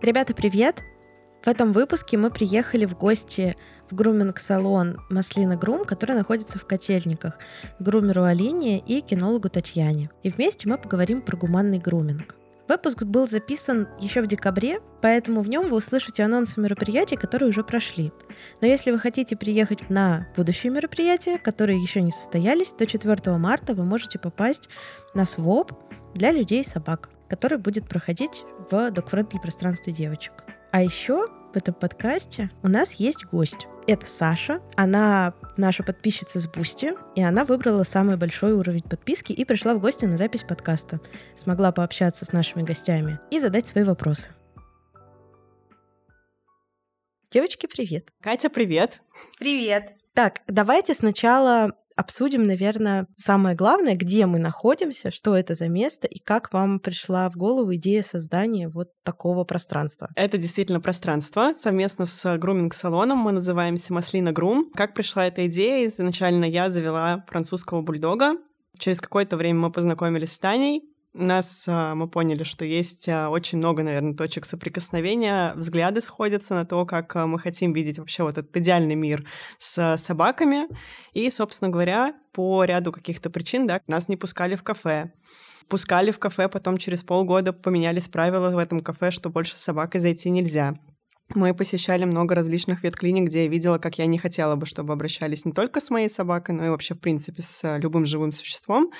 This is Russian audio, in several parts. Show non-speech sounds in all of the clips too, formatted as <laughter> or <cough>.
Ребята, привет! В этом выпуске мы приехали в гости в груминг-салон Маслина Грум, который находится в Котельниках, грумеру Алине и кинологу Татьяне. И вместе мы поговорим про гуманный груминг. Выпуск был записан еще в декабре, поэтому в нем вы услышите анонсы мероприятий, которые уже прошли. Но если вы хотите приехать на будущие мероприятия, которые еще не состоялись, то 4 марта вы можете попасть на swap для людей и собак, который будет проходить в dog-friendly пространстве девочек. А еще в этом подкасте у нас есть гость. Это Саша. Она наша подписчица с Бусти, и она выбрала самый большой уровень подписки и пришла в гости на запись подкаста. Смогла пообщаться с нашими гостями и задать свои вопросы. Девочки, привет. Катя, привет. Привет. Так, давайте сначала обсудим, наверное, самое главное, где мы находимся, что это за место и как вам пришла в голову идея создания вот такого пространства. Это действительно пространство. Совместно с груминг-салоном мы называемся Маслина Грум. Как пришла эта идея? Изначально я завела французского бульдога. Через какое-то время мы познакомились с Таней, нас а, мы поняли, что есть а, очень много, наверное, точек соприкосновения, взгляды сходятся на то, как а, мы хотим видеть вообще вот этот идеальный мир с собаками. И, собственно говоря, по ряду каких-то причин, да, нас не пускали в кафе. Пускали в кафе, потом через полгода поменялись правила в этом кафе, что больше с собакой зайти нельзя. Мы посещали много различных ветклиник, где я видела, как я не хотела бы, чтобы обращались не только с моей собакой, но и вообще, в принципе, с любым живым существом.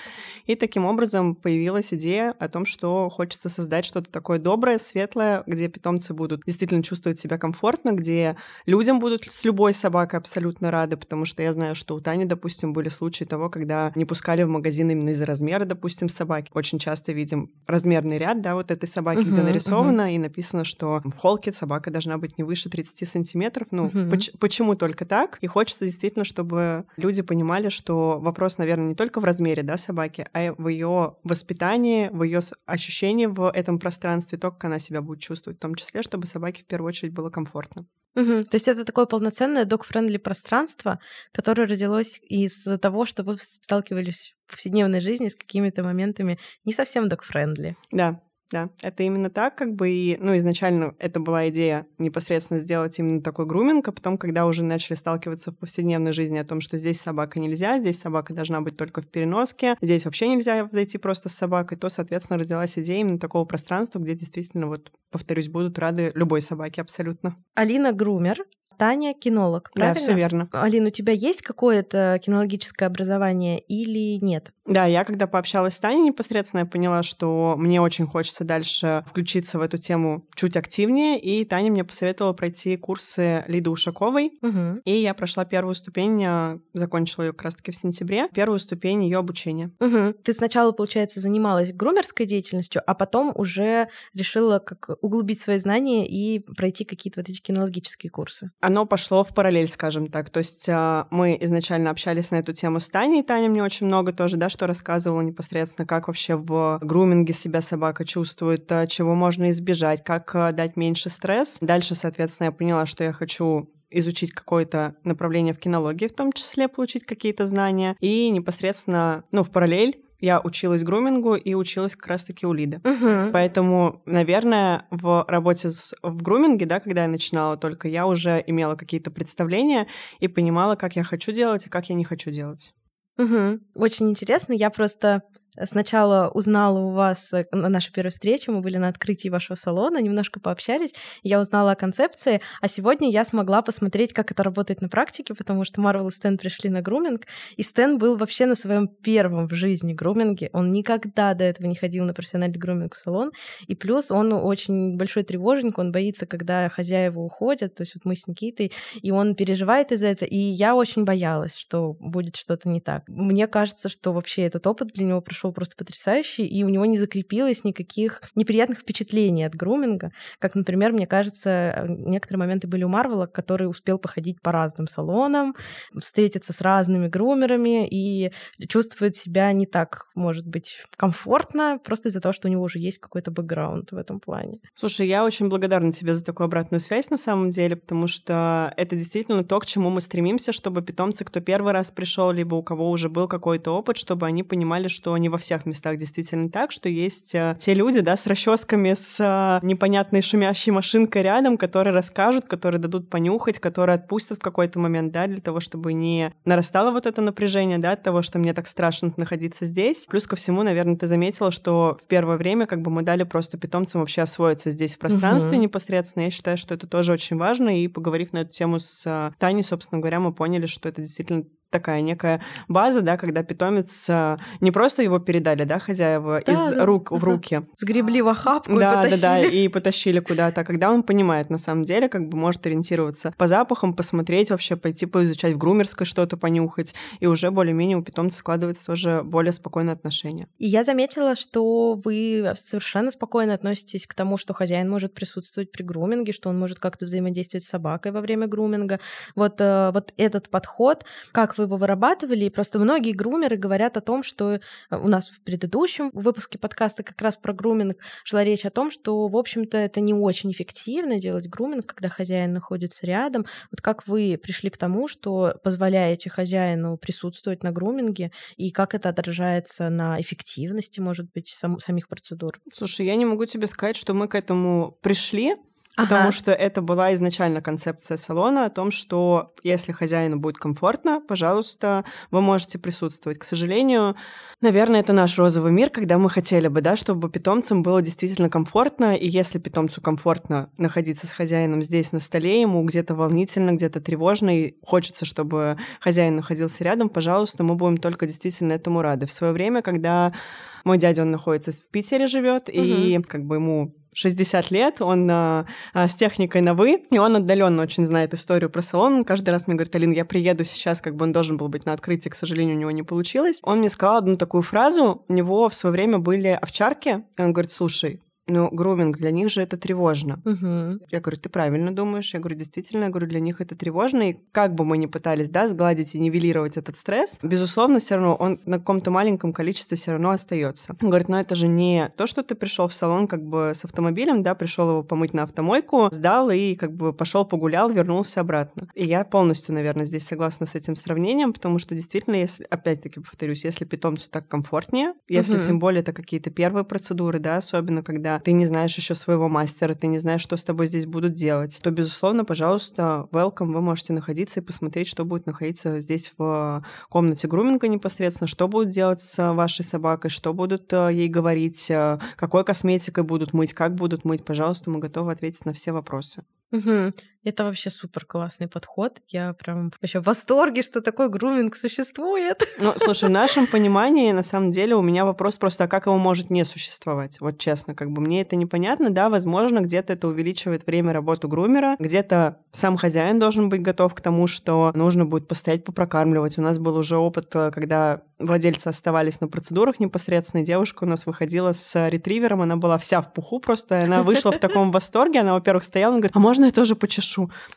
И таким образом появилась идея о том, что хочется создать что-то такое доброе, светлое, где питомцы будут действительно чувствовать себя комфортно, где людям будут с любой собакой абсолютно рады, потому что я знаю, что у Тани, допустим, были случаи того, когда не пускали в магазин именно из-за размера, допустим, собаки. Очень часто видим размерный ряд, да, вот этой собаки, uh-huh, где нарисовано uh-huh. и написано, что в холке собака должна быть не выше 30 сантиметров. Ну, угу. поч- почему только так? И хочется действительно, чтобы люди понимали, что вопрос, наверное, не только в размере да, собаки, а в ее воспитании, в ее ощущении в этом пространстве, то, как она себя будет чувствовать, в том числе, чтобы собаке в первую очередь было комфортно. Угу. То есть это такое полноценное dog-friendly пространство, которое родилось из того, что вы сталкивались в повседневной жизни с какими-то моментами не совсем dog-friendly. Да, да, это именно так, как бы, и, ну, изначально это была идея непосредственно сделать именно такой груминг, а потом, когда уже начали сталкиваться в повседневной жизни о том, что здесь собака нельзя, здесь собака должна быть только в переноске, здесь вообще нельзя зайти просто с собакой, то, соответственно, родилась идея именно такого пространства, где действительно, вот, повторюсь, будут рады любой собаке абсолютно. Алина Грумер, Таня кинолог, правильно? Да, все верно. Алина, у тебя есть какое-то кинологическое образование или нет? Да, я когда пообщалась с Таней непосредственно, я поняла, что мне очень хочется дальше включиться в эту тему чуть активнее, и Таня мне посоветовала пройти курсы Лиды Ушаковой, угу. и я прошла первую ступень, а, закончила ее как раз-таки в сентябре, первую ступень ее обучения. Угу. Ты сначала, получается, занималась грумерской деятельностью, а потом уже решила как углубить свои знания и пройти какие-то вот эти кинологические курсы. Оно пошло в параллель, скажем так. То есть а, мы изначально общались на эту тему с Таней, Таня мне очень много тоже, да, что рассказывала непосредственно, как вообще в груминге себя собака чувствует, э, чего можно избежать, как э, дать меньше стресс. Дальше, соответственно, я поняла, что я хочу изучить какое-то направление в кинологии, в том числе получить какие-то знания. И непосредственно, ну, в параллель я училась грумингу и училась как раз-таки у Лиды. Угу. Поэтому, наверное, в работе с, в груминге, да, когда я начинала только, я уже имела какие-то представления и понимала, как я хочу делать и как я не хочу делать. Угу. Очень интересно. Я просто Сначала узнала у вас э, на нашей первой встрече, мы были на открытии вашего салона, немножко пообщались, я узнала о концепции, а сегодня я смогла посмотреть, как это работает на практике, потому что Марвел и Стэн пришли на груминг, и Стэн был вообще на своем первом в жизни груминге, он никогда до этого не ходил на профессиональный груминг-салон, и плюс он очень большой тревожник, он боится, когда хозяева уходят, то есть вот мы с Никитой, и он переживает из-за этого, и я очень боялась, что будет что-то не так. Мне кажется, что вообще этот опыт для него прошел прошел просто потрясающий, и у него не закрепилось никаких неприятных впечатлений от груминга, как, например, мне кажется, некоторые моменты были у Марвела, который успел походить по разным салонам, встретиться с разными грумерами и чувствует себя не так, может быть, комфортно, просто из-за того, что у него уже есть какой-то бэкграунд в этом плане. Слушай, я очень благодарна тебе за такую обратную связь на самом деле, потому что это действительно то, к чему мы стремимся, чтобы питомцы, кто первый раз пришел, либо у кого уже был какой-то опыт, чтобы они понимали, что не во всех местах действительно так, что есть э, те люди, да, с расческами, с э, непонятной шумящей машинкой рядом, которые расскажут, которые дадут понюхать, которые отпустят в какой-то момент, да, для того, чтобы не нарастало вот это напряжение, да, от того, что мне так страшно находиться здесь. Плюс ко всему, наверное, ты заметила, что в первое время как бы мы дали просто питомцам вообще освоиться здесь в пространстве угу. непосредственно. Я считаю, что это тоже очень важно, и поговорив на эту тему с э, Таней, собственно говоря, мы поняли, что это действительно такая некая база, да, когда питомец э, не просто его передали, да, хозяева да, из да. рук в руки. Сгребли в охапку да, и потащили. Да, да, и потащили куда-то. А когда он понимает, на самом деле, как бы может ориентироваться по запахам, посмотреть вообще, пойти поизучать в грумерской что-то, понюхать, и уже более-менее у питомца складывается тоже более спокойное отношение. И я заметила, что вы совершенно спокойно относитесь к тому, что хозяин может присутствовать при груминге, что он может как-то взаимодействовать с собакой во время груминга. Вот, э, вот этот подход, как вы вы его вырабатывали, и просто многие грумеры говорят о том, что э, у нас в предыдущем выпуске подкаста как раз про груминг шла речь о том, что, в общем-то, это не очень эффективно делать груминг, когда хозяин находится рядом. Вот как вы пришли к тому, что позволяете хозяину присутствовать на груминге, и как это отражается на эффективности, может быть, сам, самих процедур? Слушай, я не могу тебе сказать, что мы к этому пришли, Потому ага. что это была изначально концепция салона о том, что если хозяину будет комфортно, пожалуйста, вы можете присутствовать. К сожалению, наверное, это наш розовый мир, когда мы хотели бы, да, чтобы питомцам было действительно комфортно, и если питомцу комфортно находиться с хозяином здесь на столе, ему где-то волнительно, где-то тревожно, и хочется, чтобы хозяин находился рядом, пожалуйста, мы будем только действительно этому рады. В свое время, когда мой дядя, он находится в Питере живет, угу. и как бы ему 60 лет, он а, а, с техникой на «вы», и он отдаленно очень знает историю про салон. Он каждый раз мне говорит, Алин, я приеду сейчас, как бы он должен был быть на открытии, к сожалению, у него не получилось. Он мне сказал одну такую фразу, у него в свое время были овчарки, и он говорит, слушай, но груминг для них же это тревожно. Угу. Я говорю, ты правильно думаешь? Я говорю, действительно, я говорю, для них это тревожно. И как бы мы ни пытались, да, сгладить и нивелировать этот стресс, безусловно, все равно он на каком-то маленьком количестве все равно остается. Он говорит, ну это же не то, что ты пришел в салон как бы с автомобилем, да, пришел его помыть на автомойку, сдал и как бы пошел погулял, вернулся обратно. И я полностью, наверное, здесь согласна с этим сравнением, потому что действительно, если, опять-таки повторюсь, если питомцу так комфортнее, если угу. тем более это какие-то первые процедуры, да, особенно когда ты не знаешь еще своего мастера, ты не знаешь, что с тобой здесь будут делать, то, безусловно, пожалуйста, welcome, вы можете находиться и посмотреть, что будет находиться здесь в комнате груминга непосредственно, что будут делать с вашей собакой, что будут э, ей говорить, э, какой косметикой будут мыть, как будут мыть. Пожалуйста, мы готовы ответить на все вопросы. Угу. Это вообще супер классный подход. Я прям вообще в восторге, что такой груминг существует. <laughs> Ну, слушай, в нашем понимании, на самом деле, у меня вопрос просто, а как его может не существовать? Вот честно, как бы мне это непонятно. Да, возможно, где-то это увеличивает время работы грумера, где-то сам хозяин должен быть готов к тому, что нужно будет постоять, попрокармливать. У нас был уже опыт, э, когда владельцы оставались на процедурах непосредственно, девушка у нас выходила с ретривером, она была вся в пуху просто, она вышла в таком <laughs> восторге, она, во-первых, стояла, она говорит, а можно я тоже почешу?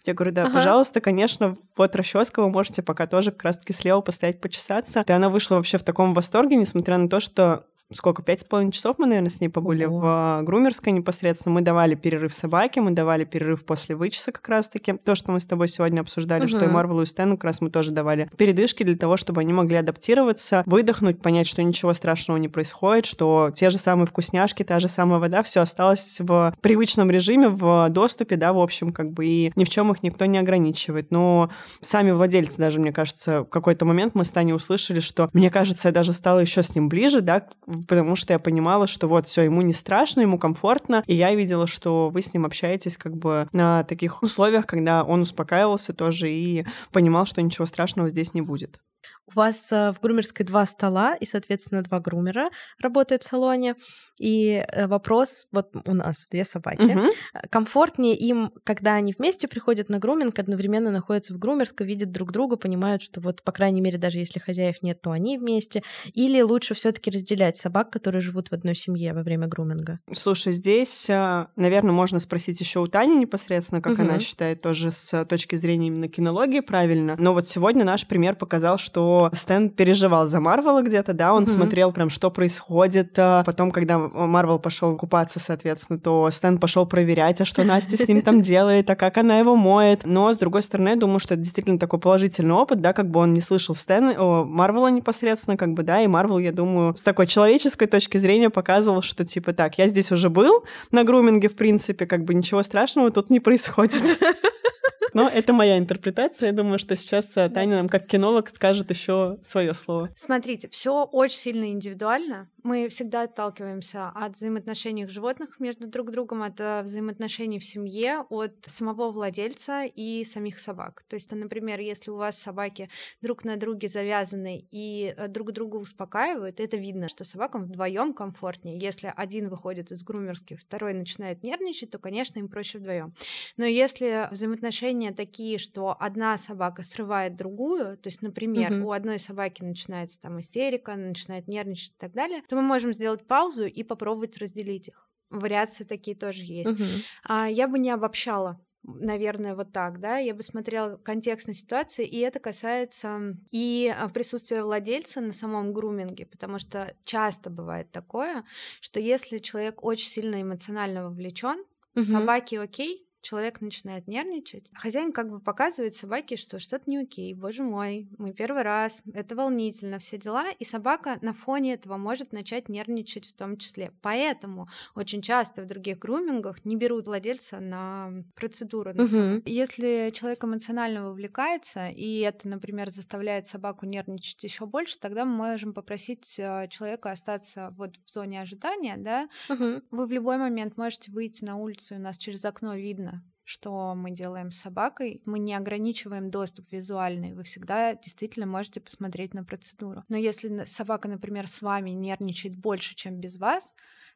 Я говорю, да, ага. пожалуйста, конечно, вот расческа, вы можете пока тоже как раз-таки слева постоять, почесаться. И она вышла вообще в таком восторге, несмотря на то, что сколько, пять с половиной часов мы, наверное, с ней побыли Ого. в а, грумерской непосредственно. Мы давали перерыв собаке, мы давали перерыв после вычеса как раз-таки. То, что мы с тобой сегодня обсуждали, угу. что и Марвелу, и Стэну, как раз мы тоже давали передышки для того, чтобы они могли адаптироваться, выдохнуть, понять, что ничего страшного не происходит, что те же самые вкусняшки, та же самая вода, все осталось в привычном режиме, в доступе, да, в общем, как бы и ни в чем их никто не ограничивает. Но сами владельцы даже, мне кажется, в какой-то момент мы с Таней услышали, что, мне кажется, я даже стала еще с ним ближе, да, потому что я понимала, что вот все, ему не страшно, ему комфортно, и я видела, что вы с ним общаетесь как бы на таких условиях, когда он успокаивался тоже и понимал, что ничего страшного здесь не будет. У вас э, в грумерской два стола и, соответственно, два грумера работают в салоне. И э, вопрос, вот у нас две собаки, угу. комфортнее им, когда они вместе приходят на груминг, одновременно находятся в грумерской, видят друг друга, понимают, что вот, по крайней мере, даже если хозяев нет, то они вместе. Или лучше все таки разделять собак, которые живут в одной семье во время груминга? Слушай, здесь, наверное, можно спросить еще у Тани непосредственно, как угу. она считает тоже с точки зрения именно кинологии правильно. Но вот сегодня наш пример показал, что что Стэн переживал за Марвела где-то, да, он mm-hmm. смотрел прям, что происходит. А потом, когда Марвел пошел купаться, соответственно, то Стэн пошел проверять, а что Настя с ним там <laughs> делает, а как она его моет. Но, с другой стороны, я думаю, что это действительно такой положительный опыт, да, как бы он не слышал Стэн, о, Марвела непосредственно, как бы, да, и Марвел, я думаю, с такой человеческой точки зрения показывал, что, типа, так, я здесь уже был на груминге, в принципе, как бы ничего страшного тут не происходит. <laughs> Но это моя интерпретация. Я думаю, что сейчас э, Таня нам как кинолог скажет еще свое слово. Смотрите, все очень сильно индивидуально. Мы всегда отталкиваемся от взаимоотношений животных между друг другом, от э, взаимоотношений в семье, от самого владельца и самих собак. То есть, например, если у вас собаки друг на друге завязаны и э, друг друга успокаивают, это видно, что собакам вдвоем комфортнее. Если один выходит из грумерских, второй начинает нервничать, то, конечно, им проще вдвоем. Но если взаимоотношения такие, что одна собака срывает другую, то есть, например, угу. у одной собаки начинается там истерика, она начинает нервничать и так далее, то мы можем сделать паузу и попробовать разделить их. Вариации такие тоже есть. Угу. А, я бы не обобщала наверное, вот так, да, я бы смотрела контекст на ситуации, и это касается и а, присутствия владельца на самом груминге, потому что часто бывает такое, что если человек очень сильно эмоционально вовлечен, угу. собаке окей, человек начинает нервничать, хозяин как бы показывает собаке, что что-то не окей, боже мой, мы первый раз, это волнительно, все дела, и собака на фоне этого может начать нервничать в том числе. Поэтому очень часто в других грумингах не берут владельца на процедуру. На угу. Если человек эмоционально вовлекается, и это, например, заставляет собаку нервничать еще больше, тогда мы можем попросить э, человека остаться вот в зоне ожидания, да, угу. вы в любой момент можете выйти на улицу, и у нас через окно видно, что мы делаем с собакой. Мы не ограничиваем доступ визуальный. Вы всегда действительно можете посмотреть на процедуру. Но если собака, например, с вами нервничает больше, чем без вас,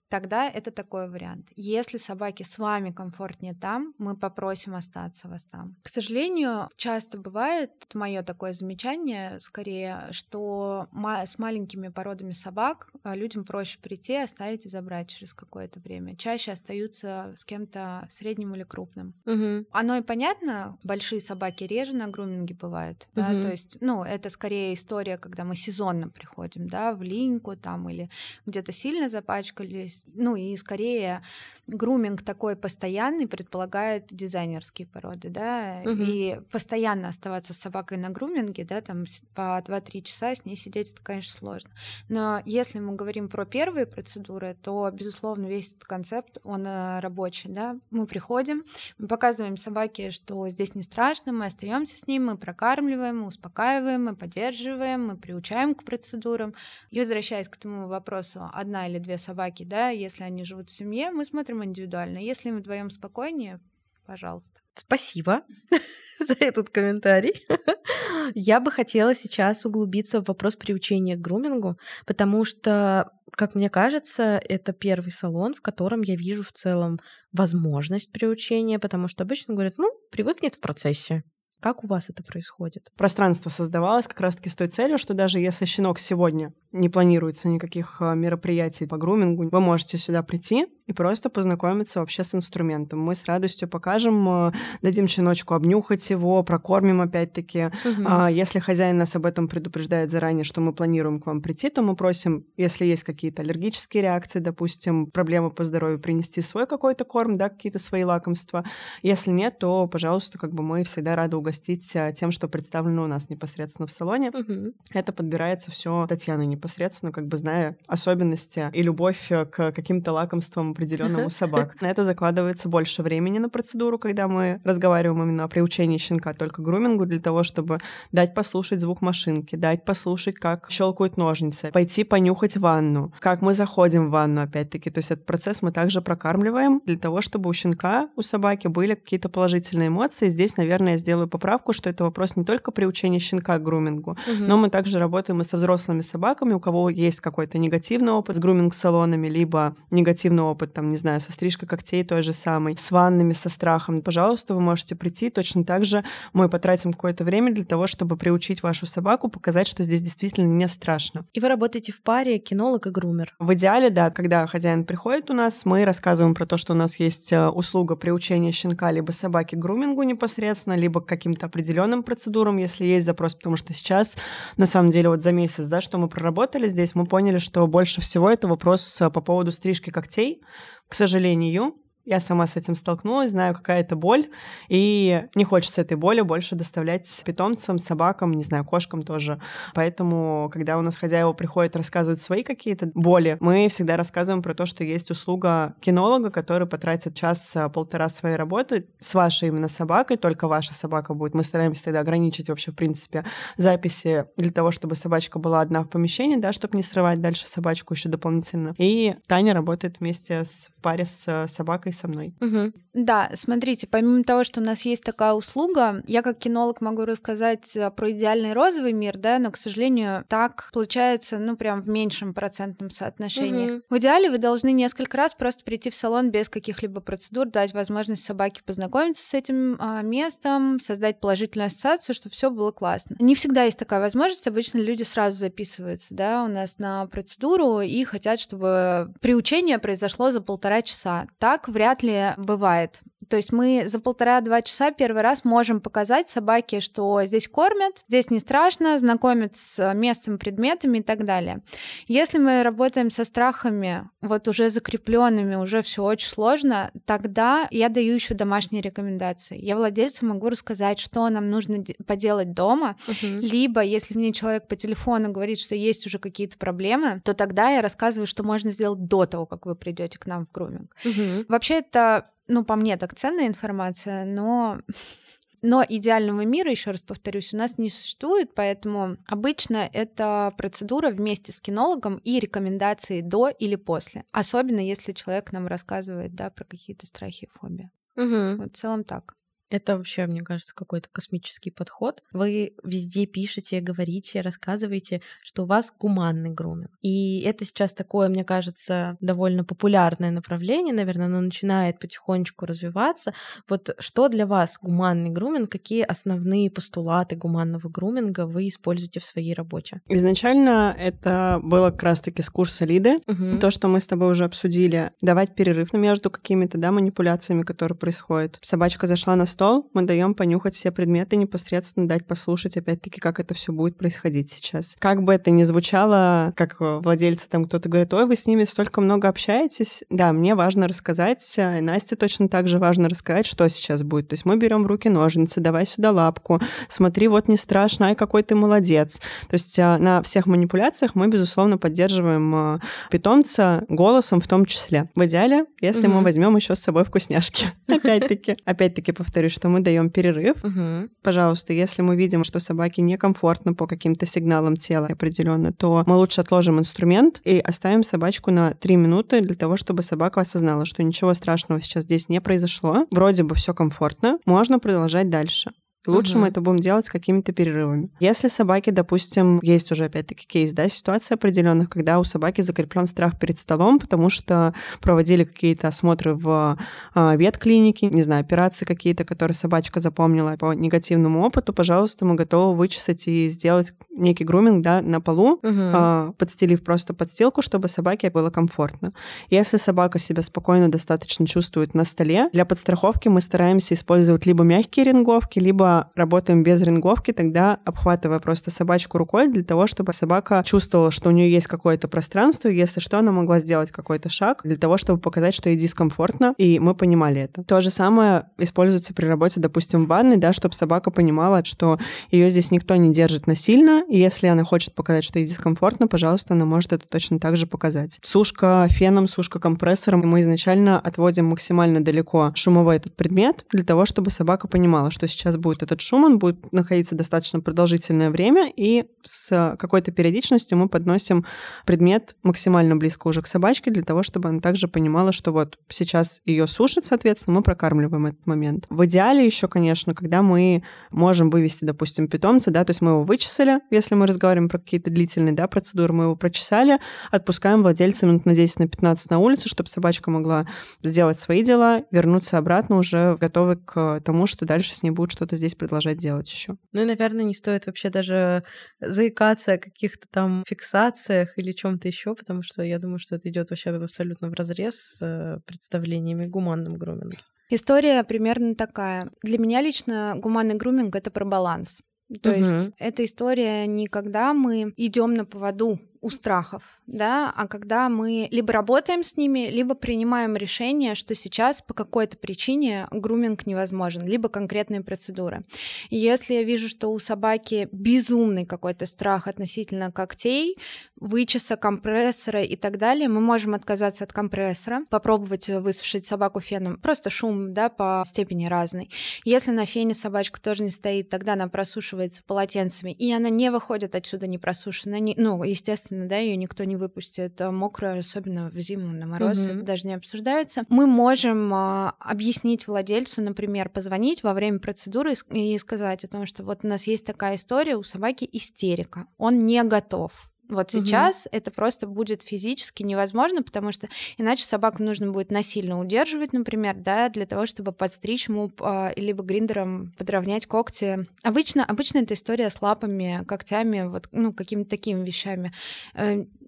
тогда это такой вариант. Если собаке с вами комфортнее там, мы попросим остаться вас там. К сожалению, часто бывает, мое такое замечание скорее, что с маленькими породами собак а, людям проще прийти, оставить и забрать через какое-то время. Чаще остаются с кем-то средним или крупным. Угу. Оно и понятно, большие собаки реже на груминге бывают, угу. да, то есть, ну, это скорее история, когда мы сезонно приходим, да, в линьку там или где-то сильно запачкались, ну и скорее груминг такой постоянный предполагает дизайнерские породы, да, угу. и постоянно оставаться с собакой на груминге, да, там по 2-3 часа с ней сидеть, это, конечно, сложно. Но если мы говорим про первые процедуры, то, безусловно, весь этот концепт, он э, рабочий, да. Мы приходим, мы показываем собаке, что здесь не страшно, мы остаемся с ним, мы прокармливаем, мы успокаиваем, мы поддерживаем, мы приучаем к процедурам. И возвращаясь к тому вопросу, одна или две собаки, да, если они живут в семье, мы смотрим индивидуально. Если им вдвоем спокойнее, пожалуйста. Спасибо <laughs> за этот комментарий. <laughs> Я бы хотела сейчас углубиться в вопрос приучения к грумингу, потому что, как мне кажется, это первый салон, в котором я вижу в целом возможность приучения, потому что обычно говорят, ну, привыкнет в процессе. Как у вас это происходит? Пространство создавалось как раз-таки с той целью, что даже если щенок сегодня не планируется никаких а, мероприятий по грумингу, вы можете сюда прийти и просто познакомиться вообще с инструментом. Мы с радостью покажем, а, дадим щеночку обнюхать его, прокормим опять-таки. Угу. Если хозяин нас об этом предупреждает заранее, что мы планируем к вам прийти, то мы просим, если есть какие-то аллергические реакции, допустим, проблемы по здоровью, принести свой какой-то корм, да, какие-то свои лакомства. Если нет, то, пожалуйста, как бы мы всегда рады угостить тем, что представлено у нас непосредственно в салоне. Угу. Это подбирается все Татьяной непосредственно, как бы зная особенности и любовь э, к каким-то лакомствам определенным у собак. <laughs> На это закладывается больше времени на процедуру, когда мы разговариваем именно о приучении щенка только грумингу, для того, чтобы дать послушать звук машинки, дать послушать, как щелкают ножницы, пойти понюхать ванну, как мы заходим в ванну, опять-таки. То есть этот процесс мы также прокармливаем для того, чтобы у щенка, у собаки были какие-то положительные эмоции. Здесь, наверное, я сделаю поправку, что это вопрос не только приучения щенка к грумингу, угу. но мы также работаем и со взрослыми собаками, у кого есть какой-то негативный опыт с груминг-салонами, либо негативный опыт, там, не знаю, со стрижкой когтей той же самой, с ваннами, со страхом, пожалуйста, вы можете прийти. Точно так же мы потратим какое-то время для того, чтобы приучить вашу собаку, показать, что здесь действительно не страшно. И вы работаете в паре кинолог и грумер. В идеале, да, когда хозяин приходит у нас, мы рассказываем про то, что у нас есть э, услуга приучения щенка либо собаки к грумингу непосредственно, либо к каким-то определенным процедурам, если есть запрос, потому что сейчас, на самом деле, вот за месяц, да, что мы проработали здесь, мы поняли, что больше всего это вопрос э, по поводу стрижки когтей, к сожалению, я сама с этим столкнулась, знаю, какая это боль, и не хочется этой боли больше доставлять питомцам, собакам, не знаю, кошкам тоже. Поэтому, когда у нас хозяева приходят рассказывают свои какие-то боли, мы всегда рассказываем про то, что есть услуга кинолога, который потратит час-полтора своей работы с вашей именно собакой, только ваша собака будет. Мы стараемся тогда ограничить вообще, в принципе, записи для того, чтобы собачка была одна в помещении, да, чтобы не срывать дальше собачку еще дополнительно. И Таня работает вместе с, в паре с собакой со мной. Угу. Да, смотрите, помимо того, что у нас есть такая услуга, я как кинолог могу рассказать э, про идеальный розовый мир, да, но, к сожалению, так получается, ну, прям в меньшем процентном соотношении. Угу. В идеале вы должны несколько раз просто прийти в салон без каких-либо процедур, дать возможность собаке познакомиться с этим а, местом, создать положительную ассоциацию, что все было классно. Не всегда есть такая возможность, обычно люди сразу записываются, да, у нас на процедуру и хотят, чтобы приучение произошло за полтора часа. Так вряд вряд ли бывает. То есть мы за полтора-два часа первый раз можем показать собаке, что здесь кормят, здесь не страшно, знакомят с местом, предметами и так далее. Если мы работаем со страхами, вот уже закрепленными, уже все очень сложно, тогда я даю еще домашние рекомендации. Я владельцу могу рассказать, что нам нужно поделать дома, uh-huh. либо если мне человек по телефону говорит, что есть уже какие-то проблемы, то тогда я рассказываю, что можно сделать до того, как вы придете к нам в груминг. Uh-huh. Вообще это ну, по мне так ценная информация, но но идеального мира, еще раз повторюсь, у нас не существует, поэтому обычно это процедура вместе с кинологом и рекомендации до или после. Особенно если человек нам рассказывает да, про какие-то страхи и фобии. Угу. Вот в целом так. Это вообще, мне кажется, какой-то космический подход. Вы везде пишете, говорите, рассказываете, что у вас гуманный груминг. И это сейчас такое, мне кажется, довольно популярное направление, наверное, оно начинает потихонечку развиваться. Вот что для вас гуманный груминг, какие основные постулаты гуманного груминга вы используете в своей работе? Изначально это было как раз-таки с курса Лиды. Угу. То, что мы с тобой уже обсудили, давать перерыв между какими-то да, манипуляциями, которые происходят. Собачка зашла на стол, мы даем понюхать все предметы, непосредственно дать послушать, опять-таки, как это все будет происходить сейчас. Как бы это ни звучало, как владельцы там кто-то говорит, ой, вы с ними столько много общаетесь. Да, мне важно рассказать, и Насте точно так же важно рассказать, что сейчас будет. То есть мы берем в руки ножницы, давай сюда лапку, смотри, вот не страшно, ай, какой ты молодец. То есть а, на всех манипуляциях мы, безусловно, поддерживаем а, питомца голосом в том числе. В идеале, если угу. мы возьмем еще с собой вкусняшки. <laughs> Опять-таки, опять-таки повторюсь, говорю, что мы даем перерыв. Угу. Пожалуйста, если мы видим, что собаке некомфортно по каким-то сигналам тела определенно, то мы лучше отложим инструмент и оставим собачку на 3 минуты для того, чтобы собака осознала, что ничего страшного сейчас здесь не произошло. Вроде бы все комфортно, можно продолжать дальше. Лучше угу. мы это будем делать с какими-то перерывами. Если собаки, допустим, есть уже опять-таки кейс, да, ситуация определенных, когда у собаки закреплен страх перед столом, потому что проводили какие-то осмотры в э, ветклинике, не знаю, операции какие-то, которые собачка запомнила по негативному опыту, пожалуйста, мы готовы вычесать и сделать некий груминг, да, на полу, угу. подстелив просто подстилку, чтобы собаке было комфортно. Если собака себя спокойно достаточно чувствует на столе, для подстраховки мы стараемся использовать либо мягкие ринговки, либо работаем без ринговки, тогда обхватывая просто собачку рукой для того, чтобы собака чувствовала, что у нее есть какое-то пространство, если что, она могла сделать какой-то шаг для того, чтобы показать, что ей дискомфортно, и мы понимали это. То же самое используется при работе, допустим, в ванной, да, чтобы собака понимала, что ее здесь никто не держит насильно, и если она хочет показать, что ей дискомфортно, пожалуйста, она может это точно так же показать. Сушка феном, сушка компрессором. Мы изначально отводим максимально далеко шумовой этот предмет для того, чтобы собака понимала, что сейчас будет вот этот шум, он будет находиться достаточно продолжительное время, и с какой-то периодичностью мы подносим предмет максимально близко уже к собачке для того, чтобы она также понимала, что вот сейчас ее сушит, соответственно, мы прокармливаем этот момент. В идеале еще, конечно, когда мы можем вывести, допустим, питомца, да, то есть мы его вычесали, если мы разговариваем про какие-то длительные, да, процедуры, мы его прочесали, отпускаем владельца минут на 10 на 15 на улицу, чтобы собачка могла сделать свои дела, вернуться обратно уже готовы к тому, что дальше с ней будут что-то здесь продолжать делать еще. Ну и, наверное, не стоит вообще даже заикаться о каких-то там фиксациях или чем-то еще, потому что я думаю, что это идет вообще абсолютно в разрез с э, представлениями гуманным груминге. История примерно такая. Для меня лично гуманный груминг это про баланс. То угу. есть эта история не когда мы идем на поводу у страхов, да, а когда мы либо работаем с ними, либо принимаем решение, что сейчас по какой-то причине груминг невозможен, либо конкретные процедуры. И если я вижу, что у собаки безумный какой-то страх относительно когтей, вычеса, компрессора и так далее, мы можем отказаться от компрессора, попробовать высушить собаку феном, просто шум, да, по степени разный. Если на фене собачка тоже не стоит, тогда она просушивается полотенцами, и она не выходит отсюда не просушенная, не, ну, естественно, да, ее никто не выпустит мокрую, особенно в зиму на мороз, угу. даже не обсуждается. Мы можем а, объяснить владельцу, например, позвонить во время процедуры и сказать о том, что вот у нас есть такая история, у собаки истерика, он не готов вот сейчас угу. это просто будет физически невозможно, потому что иначе собаку нужно будет насильно удерживать, например, да, для того, чтобы подстричь ему э, либо гриндером подровнять когти. Обычно, обычно эта история с лапами, когтями, вот, ну, какими-то такими вещами.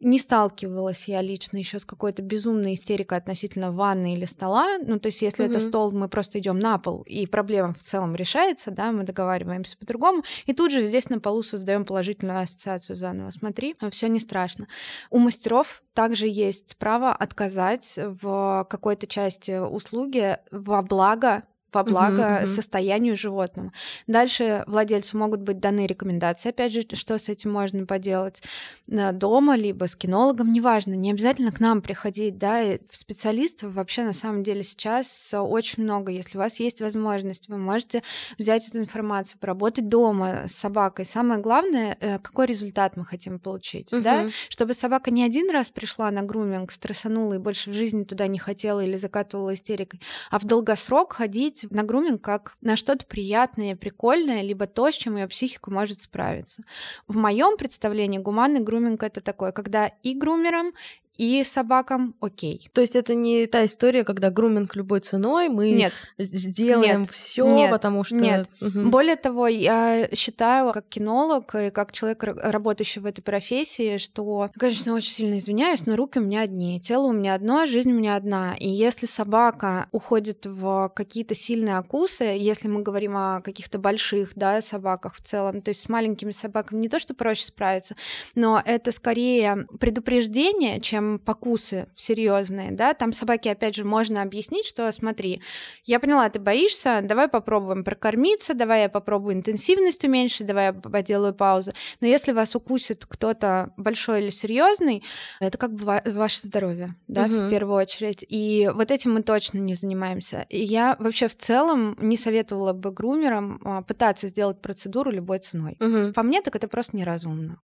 Не сталкивалась я лично еще с какой-то безумной истерикой относительно ванны или стола. Ну, то есть, если угу. это стол, мы просто идем на пол, и проблема в целом решается, да, мы договариваемся по-другому, и тут же здесь на полу создаем положительную ассоциацию заново. Смотри, все не страшно. У мастеров также есть право отказать в какой-то части услуги во благо во благо uh-huh, состоянию животного. Дальше владельцу могут быть даны рекомендации, опять же, что с этим можно поделать э, дома, либо с кинологом, неважно, не обязательно к нам приходить, да, и специалистов вообще на самом деле сейчас очень много. Если у вас есть возможность, вы можете взять эту информацию, поработать дома с собакой. Самое главное, э, какой результат мы хотим получить, uh-huh. да, чтобы собака не один раз пришла на груминг, стрессанула и больше в жизни туда не хотела или закатывала истерикой, а в долгосрок ходить смотреть на груминг как на что-то приятное, прикольное, либо то, с чем ее психика может справиться. В моем представлении гуманный груминг это такое, когда и грумерам, и собакам окей. То есть это не та история, когда груминг любой ценой, мы нет. сделаем все, потому что... Нет. Угу. Более того, я считаю, как кинолог и как человек, работающий в этой профессии, что, конечно, очень сильно извиняюсь, но руки у меня одни, тело у меня одно, жизнь у меня одна. И если собака уходит в какие-то сильные окусы, если мы говорим о каких-то больших да, собаках в целом, то есть с маленькими собаками не то, что проще справиться, но это скорее предупреждение, чем покусы серьезные, да, там собаке, опять же, можно объяснить, что смотри, я поняла, ты боишься, давай попробуем прокормиться, давай я попробую интенсивность уменьшить, давай я поделаю паузу. Но если вас укусит кто-то большой или серьезный, это как бы ваше здоровье, да, угу. в первую очередь. И вот этим мы точно не занимаемся. И я вообще в целом не советовала бы грумерам а, пытаться сделать процедуру любой ценой. Угу. По мне, так это просто неразумно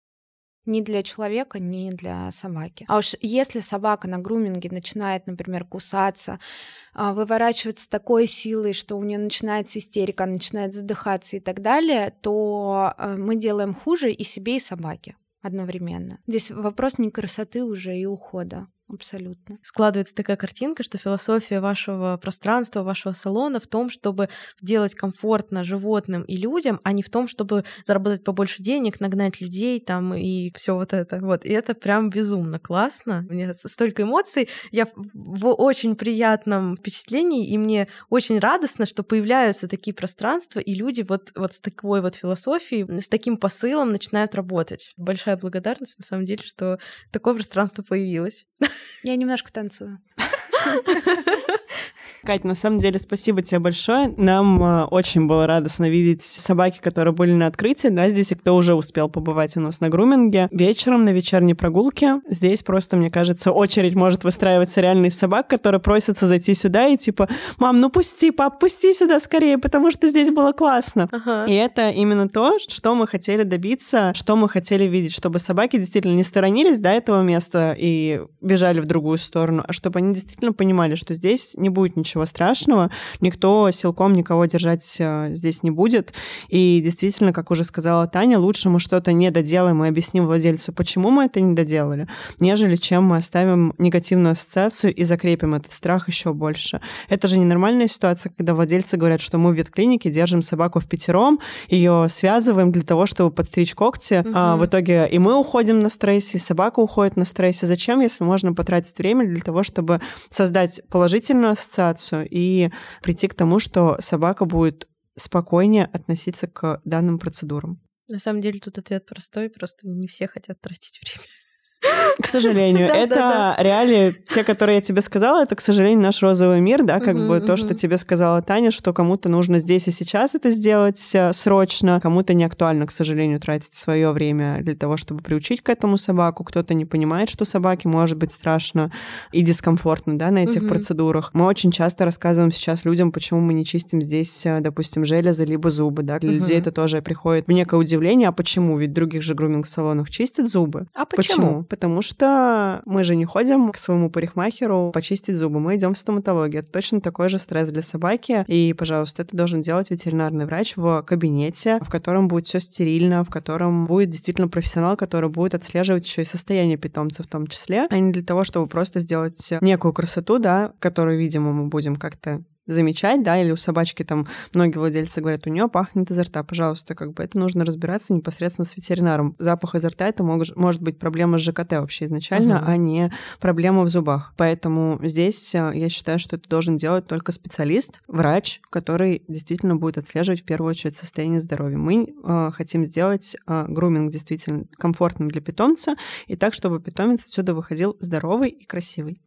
ни для человека, ни для собаки. А уж если собака на груминге начинает, например, кусаться, а, выворачиваться такой силой, что у нее начинается истерика, начинает задыхаться и так далее, то а, мы делаем хуже и себе, и собаке одновременно. Здесь вопрос не красоты уже и ухода абсолютно. Складывается такая картинка, что философия вашего пространства, вашего салона в том, чтобы делать комфортно животным и людям, а не в том, чтобы заработать побольше денег, нагнать людей там и все вот это. Вот. И это прям безумно классно. У меня столько эмоций. Я в очень приятном впечатлении, и мне очень радостно, что появляются такие пространства, и люди вот, вот с такой вот философией, с таким посылом начинают работать. Большая благодарность, на самом деле, что такое пространство появилось. <laughs> Я немножко танцую. <laughs> Кать, на самом деле, спасибо тебе большое. Нам э, очень было радостно видеть собаки, которые были на открытии, да, здесь и кто уже успел побывать у нас на груминге. Вечером на вечерней прогулке здесь просто, мне кажется, очередь может выстраиваться реально из собак, которые просятся зайти сюда и типа, мам, ну пусти, пап, пусти сюда скорее, потому что здесь было классно. Ага. И это именно то, что мы хотели добиться, что мы хотели видеть, чтобы собаки действительно не сторонились до этого места и бежали в другую сторону, а чтобы они действительно понимали, что здесь не будет ничего страшного, никто силком никого держать э, здесь не будет. И действительно, как уже сказала Таня, лучше мы что-то не доделаем и объясним владельцу, почему мы это не доделали, нежели чем мы оставим негативную ассоциацию и закрепим этот страх еще больше. Это же ненормальная ситуация, когда владельцы говорят, что мы в ветклинике держим собаку в пятером, ее связываем для того, чтобы подстричь когти, угу. а в итоге и мы уходим на стрессе, и собака уходит на стрессе. Зачем, если можно потратить время для того, чтобы создать положительную ассоциацию и прийти к тому, что собака будет спокойнее относиться к данным процедурам? На самом деле тут ответ простой, просто не все хотят тратить время. К сожалению, да, это да, да. реалии, те, которые я тебе сказала, это, к сожалению, наш розовый мир, да, как бы то, что тебе сказала Таня, что кому-то нужно здесь и сейчас это сделать э, срочно, кому-то не актуально, к сожалению, тратить свое время для того, чтобы приучить к этому собаку, кто-то не понимает, что собаке может быть страшно и дискомфортно, да, на этих процедурах. Мы очень часто рассказываем сейчас людям, почему мы не чистим здесь, э, допустим, железы либо зубы, да, для людей это тоже приходит в некое удивление, а почему? Ведь в других же груминг-салонах чистят зубы. А почему? почему? Потому что мы же не ходим к своему парикмахеру почистить зубы, мы идем в стоматологию. Это точно такой же стресс для собаки, и, пожалуйста, это должен делать ветеринарный врач в кабинете, в котором будет все стерильно, в котором будет действительно профессионал, который будет отслеживать еще и состояние питомца в том числе, а не для того, чтобы просто сделать некую красоту, да, которую, видимо, мы будем как-то замечать, да, или у собачки там многие владельцы говорят, у нее пахнет изо рта, пожалуйста, как бы это нужно разбираться непосредственно с ветеринаром. Запах изо рта это мог, может быть проблема с ЖКТ вообще изначально, uh-huh. а не проблема в зубах. Поэтому здесь э, я считаю, что это должен делать только специалист, врач, который действительно будет отслеживать в первую очередь состояние здоровья. Мы э, хотим сделать э, груминг действительно комфортным для питомца и так, чтобы питомец отсюда выходил здоровый и красивый.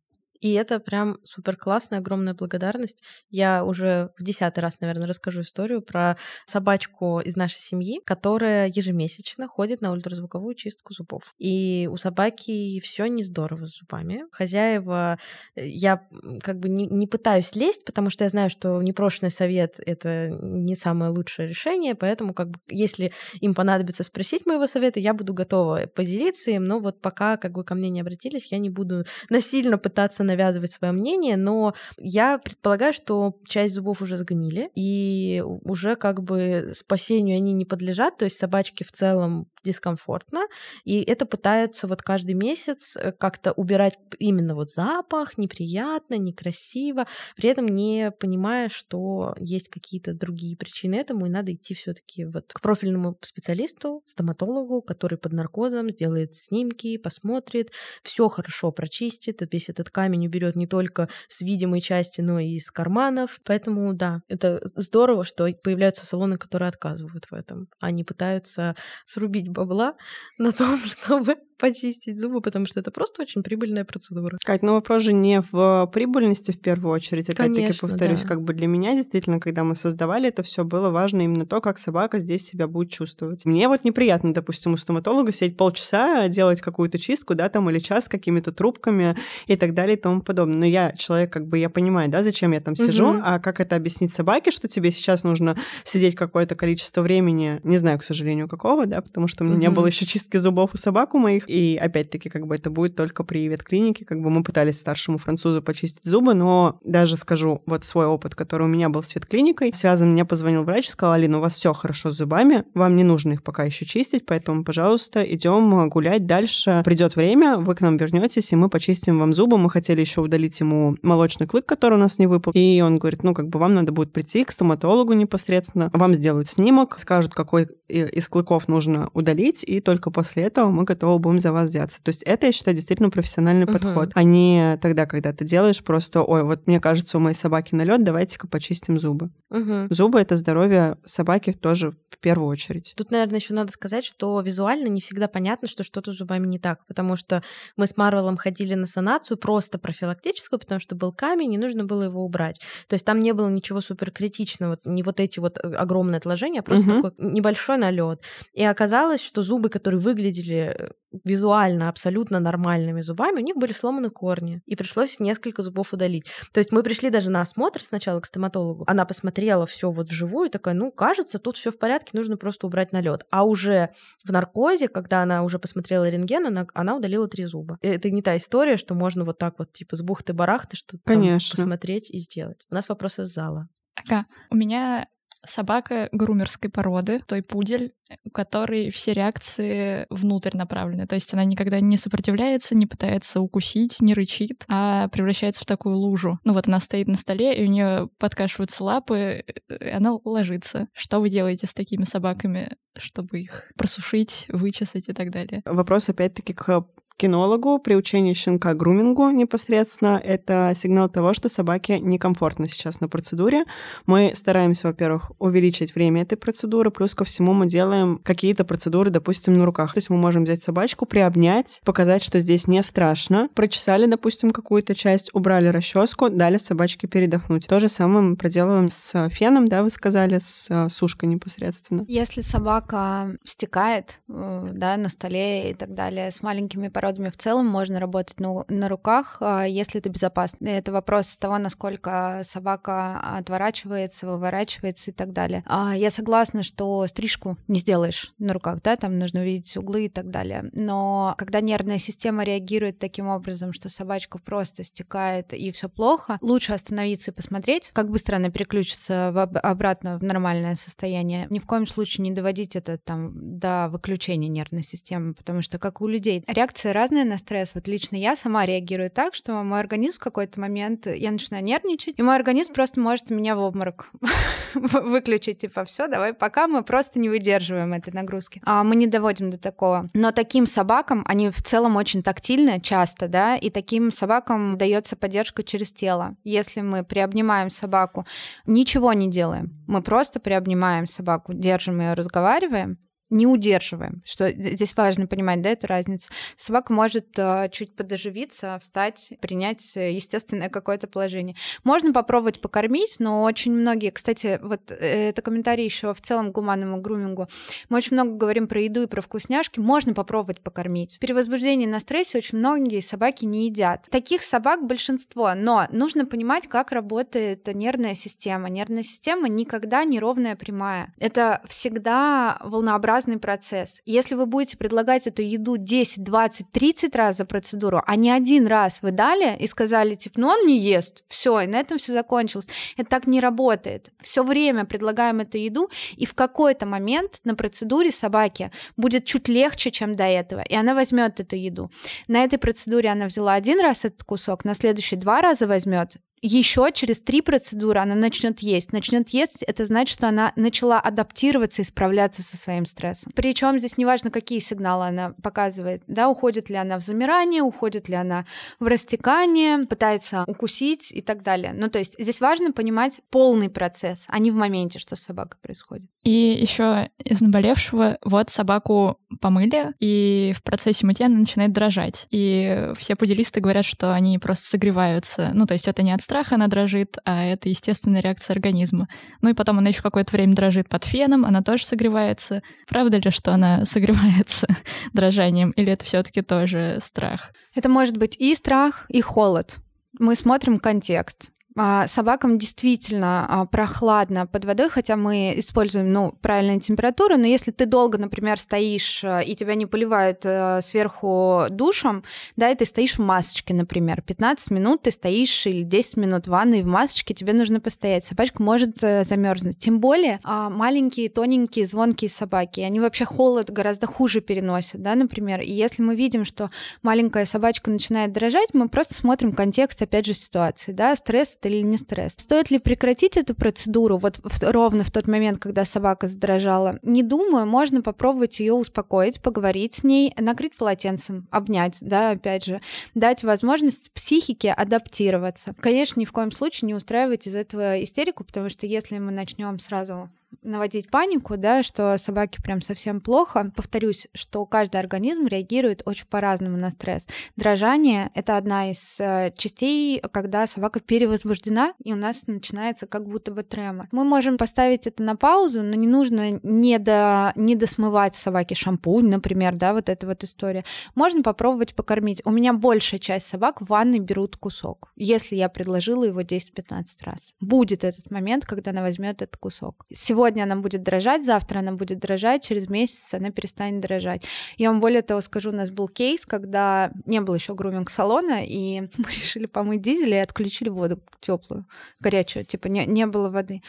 И это прям супер классная, огромная благодарность. Я уже в десятый раз, наверное, расскажу историю про собачку из нашей семьи, которая ежемесячно ходит на ультразвуковую чистку зубов. И у собаки все не здорово с зубами. Хозяева, э, я как бы не, не пытаюсь лезть, потому что я знаю, что непрошенный совет — это не самое лучшее решение, поэтому как бы если им понадобится спросить моего совета, я буду готова поделиться им, но вот пока как бы ко мне не обратились, я не буду насильно пытаться навязывать свое мнение, но я предполагаю, что часть зубов уже сгнили, и уже как бы спасению они не подлежат, то есть собачки в целом дискомфортно, и это пытаются вот каждый месяц э, как-то убирать именно вот запах, неприятно, некрасиво, при этом не понимая, что есть какие-то другие причины этому, и надо идти все таки вот к профильному специалисту, стоматологу, который под наркозом сделает снимки, посмотрит, все хорошо прочистит, весь этот камень уберет не только с видимой части, но и из карманов. Поэтому да, это здорово, что появляются салоны, которые отказывают в этом. Они пытаются срубить бабла на том, <laughs> чтобы почистить зубы, потому что это просто очень прибыльная процедура. Кать, но вопрос же не в прибыльности в первую очередь. Опять-таки повторюсь, да. как бы для меня действительно, когда мы создавали это все, было важно именно то, как собака здесь себя будет чувствовать. Мне вот неприятно, допустим, у стоматолога сидеть полчаса, делать какую-то чистку, да, там или час с какими-то трубками и так далее и тому подобное. Но я человек, как бы я понимаю, да, зачем я там сижу, угу. а как это объяснить собаке, что тебе сейчас нужно сидеть какое-то количество времени, не знаю, к сожалению, какого, да, потому что у меня угу. не было еще чистки зубов у собак у моих, и опять-таки, как бы это будет только при ветклинике. Как бы мы пытались старшему французу почистить зубы, но даже скажу вот свой опыт, который у меня был с ветклиникой. Связан, мне позвонил врач сказал, Алина, у вас все хорошо с зубами, вам не нужно их пока еще чистить, поэтому, пожалуйста, идем гулять дальше. Придет время, вы к нам вернетесь, и мы почистим вам зубы. Мы хотели еще удалить ему молочный клык, который у нас не выпал. И он говорит, ну, как бы вам надо будет прийти к стоматологу непосредственно, вам сделают снимок, скажут, какой из клыков нужно удалить, и только после этого мы готовы будем попробуем за вас взяться. То есть это, я считаю, действительно профессиональный uh-huh. подход, а не тогда, когда ты делаешь просто, ой, вот мне кажется, у моей собаки налет, давайте-ка почистим зубы. Uh-huh. Зубы — это здоровье собаки тоже в первую очередь. Тут, наверное, еще надо сказать, что визуально не всегда понятно, что что-то с зубами не так, потому что мы с Марвелом ходили на санацию просто профилактическую, потому что был камень, и нужно было его убрать. То есть там не было ничего суперкритичного, не вот эти вот э, огромные отложения, а просто угу. такой небольшой налет. И оказалось, что зубы, которые выглядели э, визуально абсолютно нормальными зубами, у них были сломаны корни, и пришлось несколько зубов удалить. То есть мы пришли даже на осмотр сначала к стоматологу. Она посмотрела все вот вживую, такая, ну, кажется, тут все в порядке, нужно просто убрать налет. А уже в наркозе, когда она уже посмотрела рентген, она, она удалила три зуба. Это не та история, что можно вот так вот, типа, с бухты-барахты что-то посмотреть и сделать. У нас вопросы из зала. Ага. У меня собака грумерской породы, той пудель, у которой все реакции внутрь направлены. То есть она никогда не сопротивляется, не пытается укусить, не рычит, а превращается в такую лужу. Ну вот она стоит на столе, и у нее подкашиваются лапы, и она ложится. Что вы делаете с такими собаками, чтобы их просушить, вычесать и так далее? Вопрос опять-таки к кинологу при учении щенка грумингу непосредственно это сигнал того, что собаке некомфортно сейчас на процедуре. Мы стараемся, во-первых, увеличить время этой процедуры, плюс ко всему мы делаем какие-то процедуры, допустим, на руках. То есть мы можем взять собачку, приобнять, показать, что здесь не страшно, прочесали, допустим, какую-то часть, убрали расческу, дали собачке передохнуть. То же самое мы проделываем с феном, да, вы сказали, с э, сушкой непосредственно. Если собака стекает, э, да, на столе и так далее, с маленькими породами, породами в целом можно работать на, на руках, а, если это безопасно. Это вопрос того, насколько собака отворачивается, выворачивается и так далее. А, я согласна, что стрижку не сделаешь на руках, да, там нужно увидеть углы и так далее. Но когда нервная система реагирует таким образом, что собачка просто стекает и все плохо, лучше остановиться и посмотреть, как быстро она переключится в обратно в нормальное состояние. Ни в коем случае не доводить это там до выключения нервной системы, потому что как у людей реакция разные на стресс. Вот лично я сама реагирую так, что мой организм в какой-то момент, я начинаю нервничать, и мой организм просто может меня в обморок <laughs> выключить, типа, все, давай, пока мы просто не выдерживаем этой нагрузки. А мы не доводим до такого. Но таким собакам, они в целом очень тактильны часто, да, и таким собакам дается поддержка через тело. Если мы приобнимаем собаку, ничего не делаем, мы просто приобнимаем собаку, держим ее, разговариваем, не удерживаем. Что здесь важно понимать, да, эту разницу. Собака может э, чуть подоживиться, встать, принять естественное какое-то положение. Можно попробовать покормить, но очень многие, кстати, вот э, это комментарий еще в целом гуманному грумингу. Мы очень много говорим про еду и про вкусняшки. Можно попробовать покормить. При возбуждении на стрессе очень многие собаки не едят. Таких собак большинство, но нужно понимать, как работает нервная система. Нервная система никогда не ровная прямая. Это всегда волнообразная разный процесс. Если вы будете предлагать эту еду 10, 20, 30 раз за процедуру, а не один раз вы дали и сказали, типа, ну он не ест, все, и на этом все закончилось. Это так не работает. Все время предлагаем эту еду, и в какой-то момент на процедуре собаке будет чуть легче, чем до этого, и она возьмет эту еду. На этой процедуре она взяла один раз этот кусок, на следующий два раза возьмет, еще через три процедуры она начнет есть. Начнет есть, это значит, что она начала адаптироваться и справляться со своим стрессом. Причем здесь неважно, какие сигналы она показывает, да, уходит ли она в замирание, уходит ли она в растекание, пытается укусить и так далее. Ну, то есть здесь важно понимать полный процесс, а не в моменте, что с собакой происходит. И еще из наболевшего, вот собаку помыли, и в процессе мытья она начинает дрожать. И все пуделисты говорят, что они просто согреваются. Ну, то есть это не от страха она дрожит, а это естественная реакция организма. Ну и потом она еще какое-то время дрожит под феном, она тоже согревается. Правда ли, что она <laughs> согревается дрожанием, или это все-таки тоже страх? Это может быть и страх, и холод. Мы смотрим контекст. А, собакам действительно а, прохладно под водой, хотя мы используем ну, правильную температуру, но если ты долго, например, стоишь а, и тебя не поливают сверху душем, да, и ты стоишь в масочке, например, 15 минут ты стоишь или 10 минут в ванной в масочке, тебе нужно постоять. Собачка может э, замерзнуть. Тем более маленькие, тоненькие, звонкие собаки, они вообще холод гораздо хуже переносят, да, например. И если мы видим, что маленькая собачка начинает дрожать, мы просто смотрим контекст, опять же, ситуации, да, стресс или не стресс. Стоит ли прекратить эту процедуру вот в, ровно в тот момент, когда собака задрожала? Не думаю, можно попробовать ее успокоить, поговорить с ней, накрыть полотенцем, обнять, да, опять же, дать возможность психике адаптироваться. Конечно, ни в коем случае не устраивать из этого истерику, потому что если мы начнем сразу наводить панику, да, что собаке прям совсем плохо. Повторюсь, что каждый организм реагирует очень по-разному на стресс. Дрожание — это одна из э, частей, когда собака перевозбуждена, и у нас начинается как будто бы тремор. Мы можем поставить это на паузу, но не нужно не, до, не досмывать собаке шампунь, например, да, вот эта вот история. Можно попробовать покормить. У меня большая часть собак в ванной берут кусок, если я предложила его 10-15 раз. Будет этот момент, когда она возьмет этот кусок. Сегодня сегодня она будет дрожать, завтра она будет дрожать, через месяц она перестанет дрожать. Я вам более того скажу, у нас был кейс, когда не было еще груминг-салона, и <laughs> мы решили помыть дизель и отключили воду теплую, горячую, типа не, не было воды.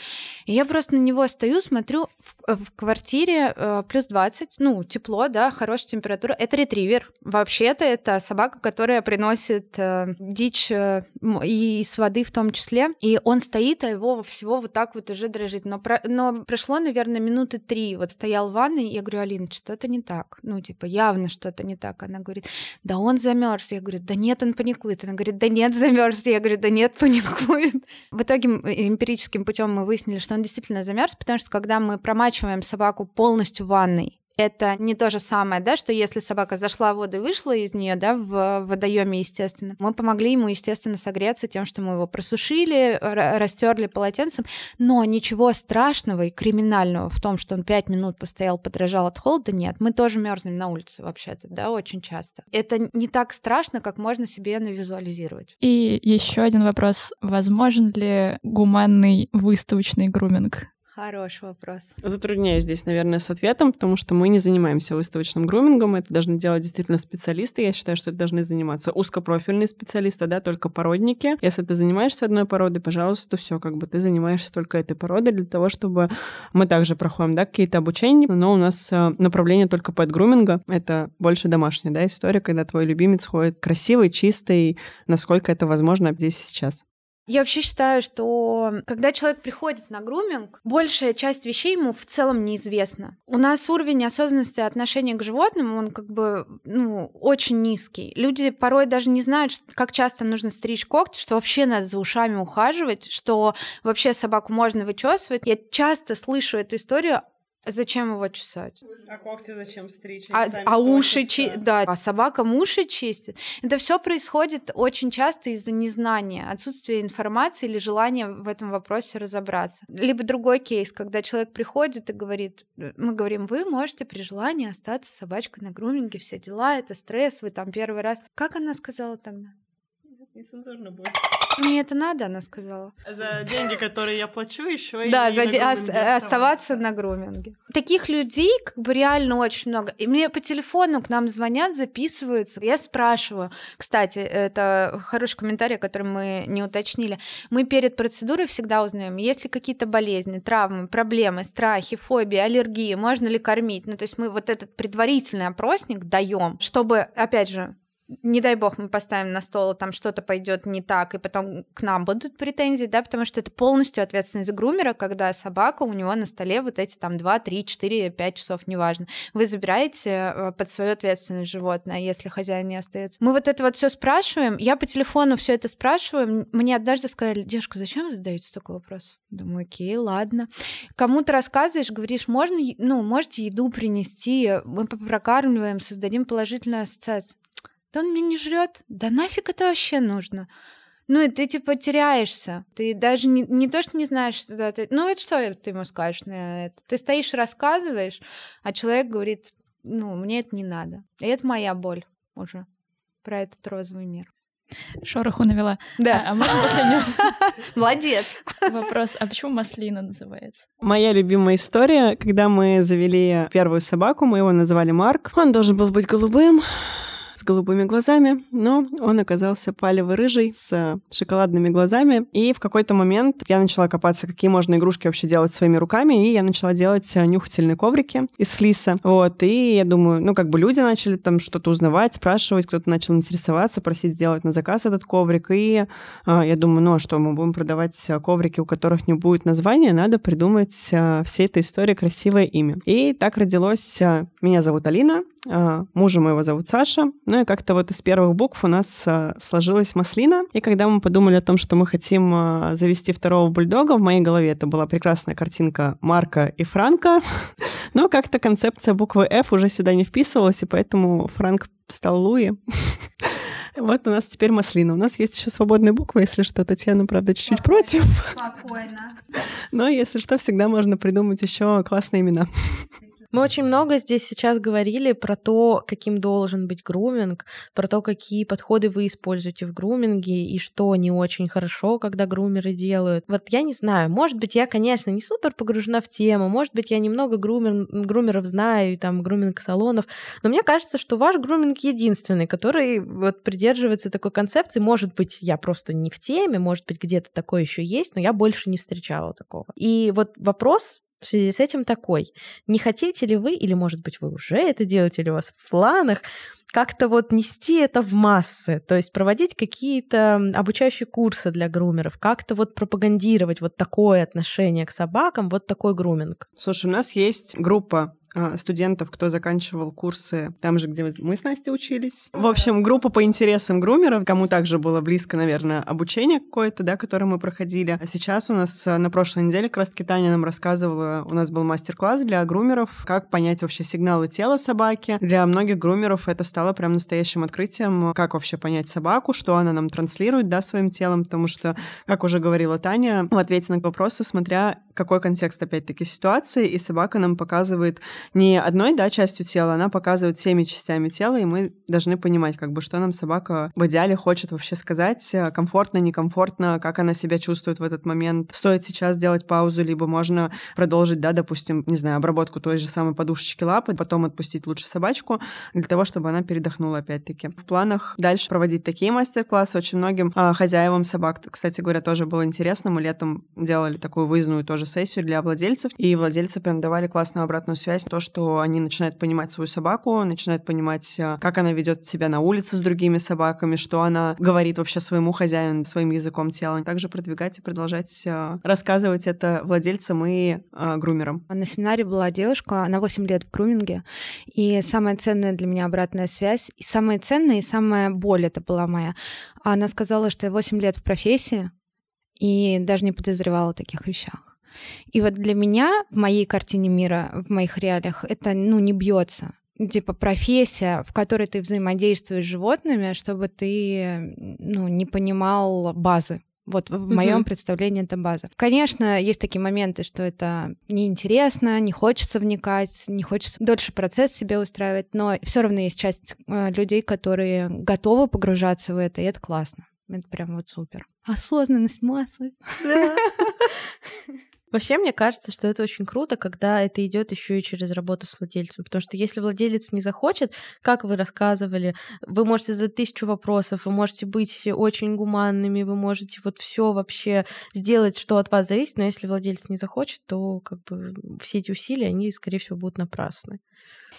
И я просто на него стою, смотрю, в, в квартире э, плюс 20, ну, тепло, да, хорошая температура. Это ретривер. Вообще-то это собака, которая приносит э, дичь э, и с воды в том числе. И он стоит, а его всего вот так вот уже дрожит. Но, про, но прошло, наверное, минуты три. Вот стоял в ванной, я говорю, Алина, что-то не так. Ну, типа, явно что-то не так. Она говорит, да он замерз. Я говорю, да нет, он паникует. Она говорит, да нет, замерз. Я говорю, да нет, паникует. В итоге эмпирическим путем мы выяснили, что он действительно замерз, потому что когда мы промачиваем собаку полностью в ванной, это не то же самое, да, что если собака зашла в воду и вышла из нее, да, в водоеме, естественно, мы помогли ему, естественно, согреться тем, что мы его просушили, растерли полотенцем, но ничего страшного и криминального в том, что он пять минут постоял, подражал от холода, нет. Мы тоже мерзнем на улице вообще-то, да, очень часто. Это не так страшно, как можно себе навизуализировать. И еще один вопрос. Возможен ли гуманный выставочный груминг? Хороший вопрос. Затрудняюсь здесь, наверное, с ответом, потому что мы не занимаемся выставочным грумингом. Это должны делать действительно специалисты. Я считаю, что это должны заниматься узкопрофильные специалисты, да, только породники. Если ты занимаешься одной породой, пожалуйста, все, как бы ты занимаешься только этой породой для того, чтобы мы также проходим, да, какие-то обучения, но у нас э, направление только под груминга. Это больше домашняя, да, история, когда твой любимец ходит красивый, чистый, насколько это возможно здесь сейчас. Я вообще считаю, что когда человек приходит на груминг, большая часть вещей ему в целом неизвестна. У нас уровень осознанности отношения к животным, он как бы ну, очень низкий. Люди порой даже не знают, как часто нужно стричь когти, что вообще надо за ушами ухаживать, что вообще собаку можно вычесывать. Я часто слышу эту историю Зачем его чесать? А когти зачем стричь? А, а уши чи... да, а собака уши чистит. Это все происходит очень часто из-за незнания, отсутствия информации или желания в этом вопросе разобраться. Либо другой кейс, когда человек приходит и говорит, мы говорим, вы можете при желании остаться с собачкой на груминге, все дела, это стресс, вы там первый раз. Как она сказала тогда? Нецензурно будет. Мне это надо, она сказала. За деньги, которые я плачу, еще Да, за де- оставаться на груминге. Таких людей как бы реально очень много. И мне по телефону к нам звонят, записываются. Я спрашиваю. Кстати, это хороший комментарий, который мы не уточнили. Мы перед процедурой всегда узнаем, есть ли какие-то болезни, травмы, проблемы, страхи, фобии, аллергии, можно ли кормить. Ну, то есть мы вот этот предварительный опросник даем, чтобы, опять же, не дай бог, мы поставим на стол, там что-то пойдет не так, и потом к нам будут претензии, да, потому что это полностью ответственность грумера, когда собака у него на столе вот эти там 2, 3, 4, 5 часов, неважно. Вы забираете э, под свою ответственность животное, если хозяин не остается. Мы вот это вот все спрашиваем. Я по телефону все это спрашиваю. Мне однажды сказали, девушка, зачем вы задаете такой вопрос? Думаю, окей, ладно. Кому-то рассказываешь, говоришь, можно, ну, можете еду принести, мы прокармливаем, создадим положительную ассоциацию да он меня не жрет, да нафиг это вообще нужно? Ну, и ты типа теряешься. Ты даже не, не то, что не знаешь, что ты... Ну, это что ты ему скажешь на это? Ты стоишь, рассказываешь, а человек говорит, ну, мне это не надо. И это моя боль уже про этот розовый мир. Шороху навела. Да. А, а можно последнюю? <laughs> Молодец. Вопрос, а почему маслина называется? Моя любимая история, когда мы завели первую собаку, мы его называли Марк. Он должен был быть голубым, с голубыми глазами, но он оказался палево-рыжий с шоколадными глазами. И в какой-то момент я начала копаться, какие можно игрушки вообще делать своими руками, и я начала делать нюхательные коврики из флиса. Вот, и я думаю, ну, как бы люди начали там что-то узнавать, спрашивать, кто-то начал интересоваться, просить сделать на заказ этот коврик. И а, я думаю, ну, а что, мы будем продавать коврики, у которых не будет названия, надо придумать а, всей этой истории красивое имя. И так родилось а, «Меня зовут Алина», а, мужа моего зовут Саша. Ну и как-то вот из первых букв у нас а, сложилась маслина. И когда мы подумали о том, что мы хотим а, завести второго бульдога, в моей голове это была прекрасная картинка Марка и Франка. <laughs> Но как-то концепция буквы F уже сюда не вписывалась, и поэтому Франк стал Луи. <laughs> Вот у нас теперь маслина. У нас есть еще свободные буквы, если что. Татьяна, правда, чуть-чуть против. Спокойно. <laughs> Но если что, всегда можно придумать еще классные имена. Мы очень много здесь сейчас говорили про то, каким должен быть груминг, про то, какие подходы вы используете в груминге и что не очень хорошо, когда грумеры делают. Вот я не знаю, может быть, я, конечно, не супер погружена в тему, может быть, я немного грумер, грумеров знаю, и там груминг-салонов, но мне кажется, что ваш груминг единственный, который вот придерживается такой концепции. Может быть, я просто не в теме, может быть, где-то такое еще есть, но я больше не встречала такого. И вот вопрос в связи с этим такой. Не хотите ли вы, или, может быть, вы уже это делаете, или у вас в планах, как-то вот нести это в массы, то есть проводить какие-то обучающие курсы для грумеров, как-то вот пропагандировать вот такое отношение к собакам, вот такой груминг. Слушай, у нас есть группа студентов, кто заканчивал курсы там же, где мы с Настей учились. В общем, группа по интересам грумеров, кому также было близко, наверное, обучение какое-то, да, которое мы проходили. А сейчас у нас а, на прошлой неделе как раз Таня нам рассказывала, у нас был мастер-класс для грумеров, как понять вообще сигналы тела собаки. Для многих грумеров это стало прям настоящим открытием, как вообще понять собаку, что она нам транслирует, да, своим телом, потому что, как уже говорила Таня, в ответе на вопросы, смотря какой контекст, опять-таки, ситуации, и собака нам показывает не одной, да, частью тела, она показывает всеми частями тела, и мы должны понимать, как бы, что нам собака в идеале хочет вообще сказать, э, комфортно, некомфортно, как она себя чувствует в этот момент. Стоит сейчас сделать паузу, либо можно продолжить, да, допустим, не знаю, обработку той же самой подушечки лапы, потом отпустить лучше собачку для того, чтобы она передохнула опять-таки. В планах дальше проводить такие мастер-классы очень многим а, хозяевам собак. Кстати говоря, тоже было интересно. Мы летом делали такую выездную тоже сессию для владельцев, и владельцы прям давали классную обратную связь, то, что они начинают понимать свою собаку, начинают понимать, э, как она ведет себя на улице с другими собаками, что она говорит вообще своему хозяину своим языком тела. Также продвигать и продолжать э, рассказывать это владельцам и э, грумерам. На семинаре была девушка, она 8 лет в груминге, и самая ценная для меня обратная связь, и самая ценная, и самая боль это была моя. Она сказала, что я 8 лет в профессии, и даже не подозревала о таких вещах. И вот для меня в моей картине мира, в моих реалиях, это ну, не бьется типа профессия, в которой ты взаимодействуешь с животными, чтобы ты ну, не понимал базы. Вот в моем представлении это база. Конечно, есть такие моменты, что это неинтересно, не хочется вникать, не хочется дольше процесс себе устраивать, но все равно есть часть э, людей, которые готовы погружаться в это, и это классно. Это прям вот супер. Осознанность массы. <laughs> Вообще, мне кажется, что это очень круто, когда это идет еще и через работу с владельцем. Потому что если владелец не захочет, как вы рассказывали, вы можете задать тысячу вопросов, вы можете быть очень гуманными, вы можете вот все вообще сделать, что от вас зависит, но если владелец не захочет, то как бы все эти усилия, они, скорее всего, будут напрасны.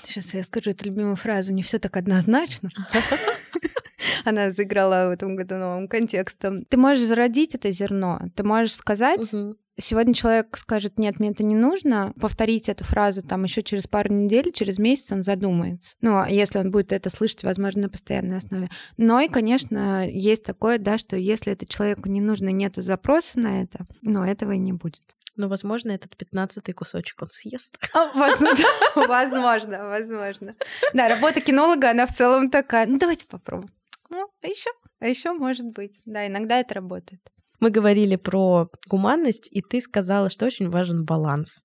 Сейчас я скажу эту любимую фразу: не все так однозначно. <laughs> Она заиграла в этом году новым контекстом. Ты можешь зародить это зерно, ты можешь сказать, Сегодня человек скажет, нет, мне это не нужно, повторить эту фразу там еще через пару недель, через месяц он задумается. Ну, а если он будет это слышать, возможно, на постоянной основе. Но и, конечно, есть такое, да, что если это человеку не нужно, нет запроса на это, но этого и не будет. Но, возможно, этот пятнадцатый кусочек он съест. <laughs> А, возможно, возможно. Да, работа кинолога, она в целом такая. Ну, давайте попробуем. Ну, а еще, а еще может быть. Да, иногда это работает. Мы говорили про гуманность, и ты сказала, что очень важен баланс.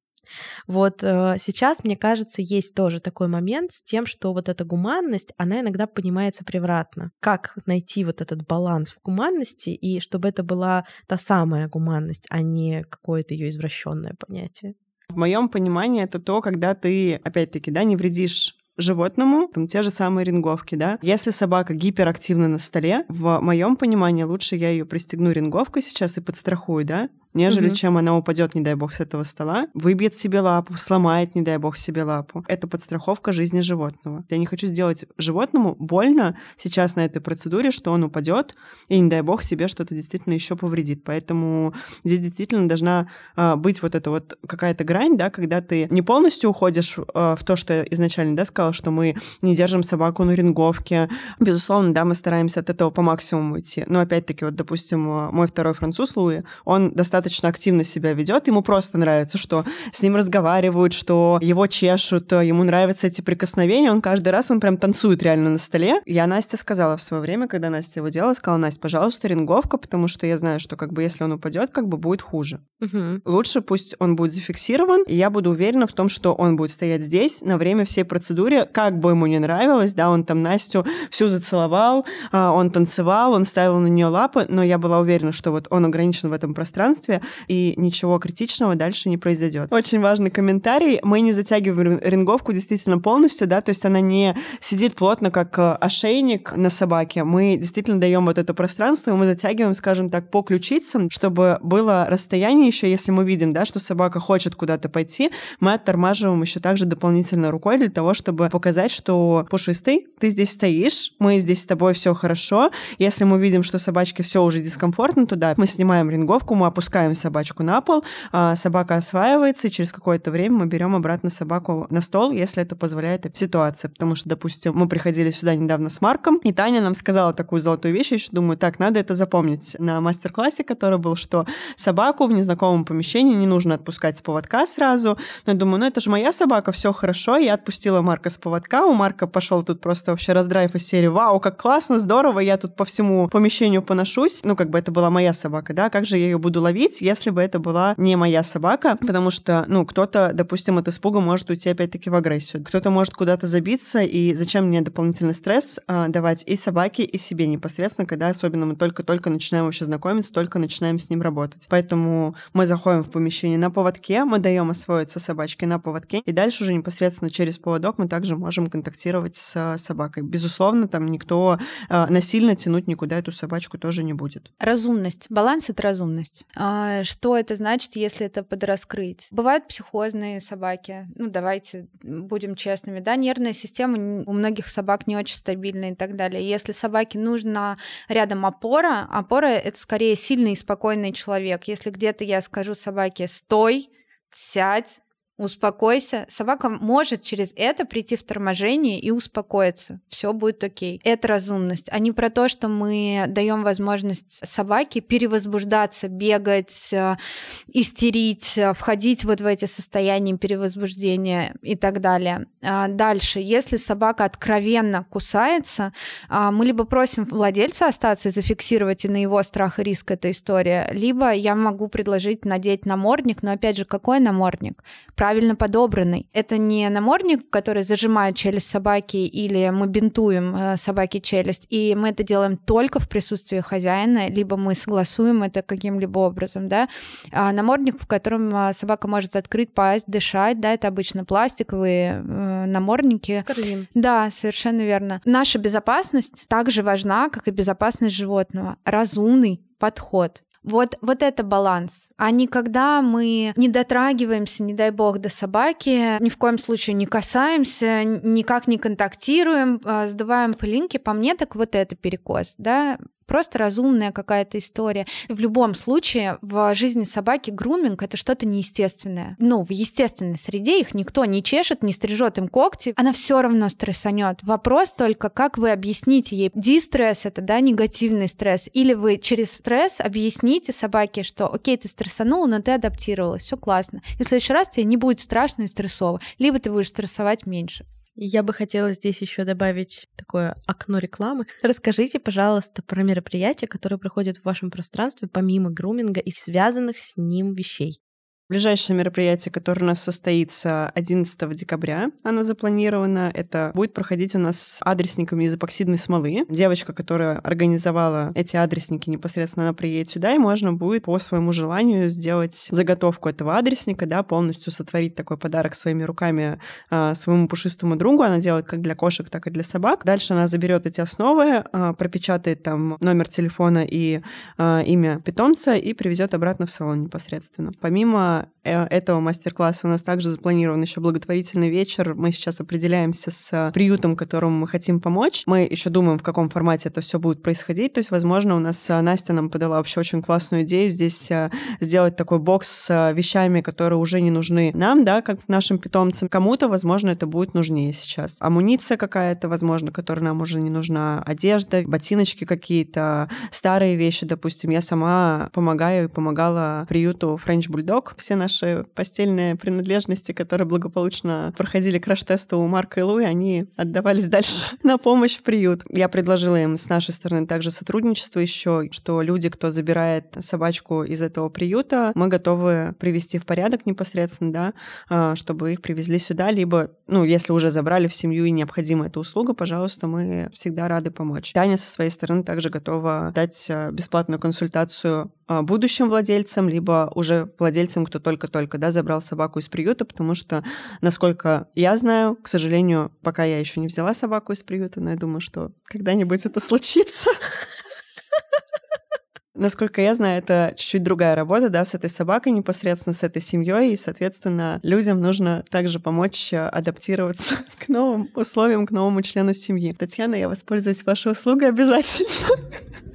Вот э, сейчас, мне кажется, есть тоже такой момент с тем, что вот эта гуманность, она иногда понимается превратно. Как найти вот этот баланс в гуманности, и чтобы это была та самая гуманность, а не какое-то ее извращенное понятие? В моем понимании это то, когда ты, опять-таки, да, не вредишь животному, там те же самые ринговки, да. Если собака гиперактивна на столе, в моем понимании лучше я ее пристегну ринговкой сейчас и подстрахую, да, нежели угу. чем она упадет, не дай бог, с этого стола, выбьет себе лапу, сломает, не дай бог, себе лапу. Это подстраховка жизни животного. Я не хочу сделать животному больно сейчас на этой процедуре, что он упадет и, не дай бог, себе что-то действительно еще повредит. Поэтому здесь действительно должна э, быть вот эта вот какая-то грань, да, когда ты не полностью уходишь э, в то, что я изначально, да, сказала, что мы не держим собаку на ринговке. Безусловно, да, мы стараемся от этого по максимуму идти. Но опять-таки, вот, допустим, мой второй француз Луи, он достаточно достаточно активно себя ведет, ему просто нравится, что с ним разговаривают, что его чешут, ему нравятся эти прикосновения, он каждый раз, он прям танцует реально на столе. Я Насте сказала в свое время, когда Настя его делала, сказала, Настя, пожалуйста, ринговка, потому что я знаю, что как бы если он упадет, как бы будет хуже. Угу. Лучше пусть он будет зафиксирован, и я буду уверена в том, что он будет стоять здесь на время всей процедуры, как бы ему не нравилось, да, он там Настю всю зацеловал, а, он танцевал, он ставил на нее лапы, но я была уверена, что вот он ограничен в этом пространстве, пространстве, и ничего критичного дальше не произойдет. Очень важный комментарий. Мы не затягиваем ринговку действительно полностью, да, то есть она не сидит плотно, как э, ошейник на собаке. Мы действительно даем вот это пространство, и мы затягиваем, скажем так, по ключицам, чтобы было расстояние еще, если мы видим, да, что собака хочет куда-то пойти, мы оттормаживаем еще также дополнительно рукой для того, чтобы показать, что пушистый, ты здесь стоишь, мы здесь с тобой все хорошо. Если мы видим, что собачке все уже дискомфортно, то да, мы снимаем ринговку, мы опускаем опускаем собачку на пол, а собака осваивается, и через какое-то время мы берем обратно собаку на стол, если это позволяет ситуация. Потому что, допустим, мы приходили сюда недавно с Марком, и Таня нам сказала такую золотую вещь, я еще думаю, так, надо это запомнить на мастер-классе, который был, что собаку в незнакомом помещении не нужно отпускать с поводка сразу. Но я думаю, ну это же моя собака, все хорошо. Я отпустила Марка с поводка, у Марка пошел тут просто вообще раздрайв из серии «Вау, как классно, здорово, я тут по всему помещению поношусь». Ну, как бы это была моя собака, да, как же я ее буду ловить? Быть, если бы это была не моя собака, потому что, ну, кто-то, допустим, от испуга может уйти опять-таки в агрессию. Кто-то может куда-то забиться, и зачем мне дополнительный стресс а, давать и собаке, и себе непосредственно, когда особенно мы только-только начинаем вообще знакомиться, только начинаем с ним работать. Поэтому мы заходим в помещение на поводке, мы даем освоиться собачке на поводке, и дальше уже непосредственно через поводок мы также можем контактировать с собакой. Безусловно, там никто а, насильно тянуть никуда эту собачку тоже не будет. Разумность. Баланс — это разумность. А, а, что это значит, если это подраскрыть? Бывают психозные собаки. Ну, давайте будем честными. Да, нервная система у многих собак не очень стабильная и так далее. Если собаке нужна рядом опора, опора — это скорее сильный и спокойный человек. Если где-то я скажу собаке «стой», «сядь», Успокойся. Собака может через это прийти в торможение и успокоиться. Все будет окей. Это разумность, а не про то, что мы даем возможность собаке перевозбуждаться, бегать, э, истерить, э, входить вот в эти состояния перевозбуждения и так далее. А дальше, если собака откровенно кусается, а, мы либо просим владельца остаться и зафиксировать и на его страх и риск эта история, либо я могу предложить надеть намордник, но опять же, какой намордник? Правильно подобранный. Это не намордник, который зажимает челюсть собаки, или мы бинтуем э, собаке челюсть, и мы это делаем только в присутствии хозяина, либо мы согласуем это каким-либо образом, да. А намордник, в котором э, собака может открыть пасть, дышать, да, это обычно пластиковые э, намордники. Корзин. Да, совершенно верно. Наша безопасность также важна, как и безопасность животного. Разумный подход. Вот, вот это баланс. А не когда мы не дотрагиваемся, не дай бог, до собаки, ни в коем случае не касаемся, никак не контактируем, а, сдуваем пылинки. По мне так вот это перекос, да просто разумная какая-то история. В любом случае, в жизни собаки груминг — это что-то неестественное. Ну, в естественной среде их никто не чешет, не стрижет им когти, она все равно стрессанет. Вопрос только, как вы объясните ей, дистресс — это, да, негативный стресс, или вы через стресс объясните собаке, что, окей, ты стрессанул, но ты адаптировалась, все классно. И в следующий раз тебе не будет страшно и стрессово, либо ты будешь стрессовать меньше. Я бы хотела здесь еще добавить такое окно рекламы. Расскажите, пожалуйста, про мероприятия, которые проходят в вашем пространстве помимо груминга и связанных с ним вещей. Ближайшее мероприятие, которое у нас состоится 11 декабря, оно запланировано, это будет проходить у нас с адресниками из эпоксидной смолы. Девочка, которая организовала эти адресники непосредственно, она приедет сюда, и можно будет по своему желанию сделать заготовку этого адресника, да, полностью сотворить такой подарок своими руками а, своему пушистому другу. Она делает как для кошек, так и для собак. Дальше она заберет эти основы, а, пропечатает там номер телефона и а, имя питомца и привезет обратно в салон непосредственно. Помимо Э, этого мастер-класса у нас также запланирован еще благотворительный вечер. Мы сейчас определяемся с приютом, которому мы хотим помочь. Мы еще думаем, в каком формате это все будет происходить. То есть, возможно, у нас э, Настя нам подала вообще очень классную идею здесь э, сделать такой бокс с вещами, которые уже не нужны нам, да, как нашим питомцам. Кому-то, возможно, это будет нужнее сейчас. Амуниция какая-то, возможно, которая нам уже не нужна, одежда, ботиночки какие-то, старые вещи, допустим. Я сама помогаю и помогала приюту French Bulldog. Все наши постельные принадлежности, которые благополучно проходили краш-тесты у Марка и Луи, они отдавались дальше <laughs> на помощь в приют. Я предложила им с нашей стороны также сотрудничество еще, что люди, кто забирает собачку из этого приюта, мы готовы привести в порядок непосредственно, да, а, чтобы их привезли сюда, либо, ну, если уже забрали в семью и необходима эта услуга, пожалуйста, мы всегда рады помочь. Таня со своей стороны также готова дать а, бесплатную консультацию будущим владельцам, либо уже владельцам, кто только-только да, забрал собаку из приюта, потому что, насколько я знаю, к сожалению, пока я еще не взяла собаку из приюта, но я думаю, что когда-нибудь это случится. Насколько я знаю, это чуть-чуть другая работа, да, с этой собакой непосредственно, с этой семьей, и, соответственно, людям нужно также помочь э, адаптироваться <laughs> к новым условиям, к новому члену семьи. Татьяна, я воспользуюсь вашей услугой обязательно.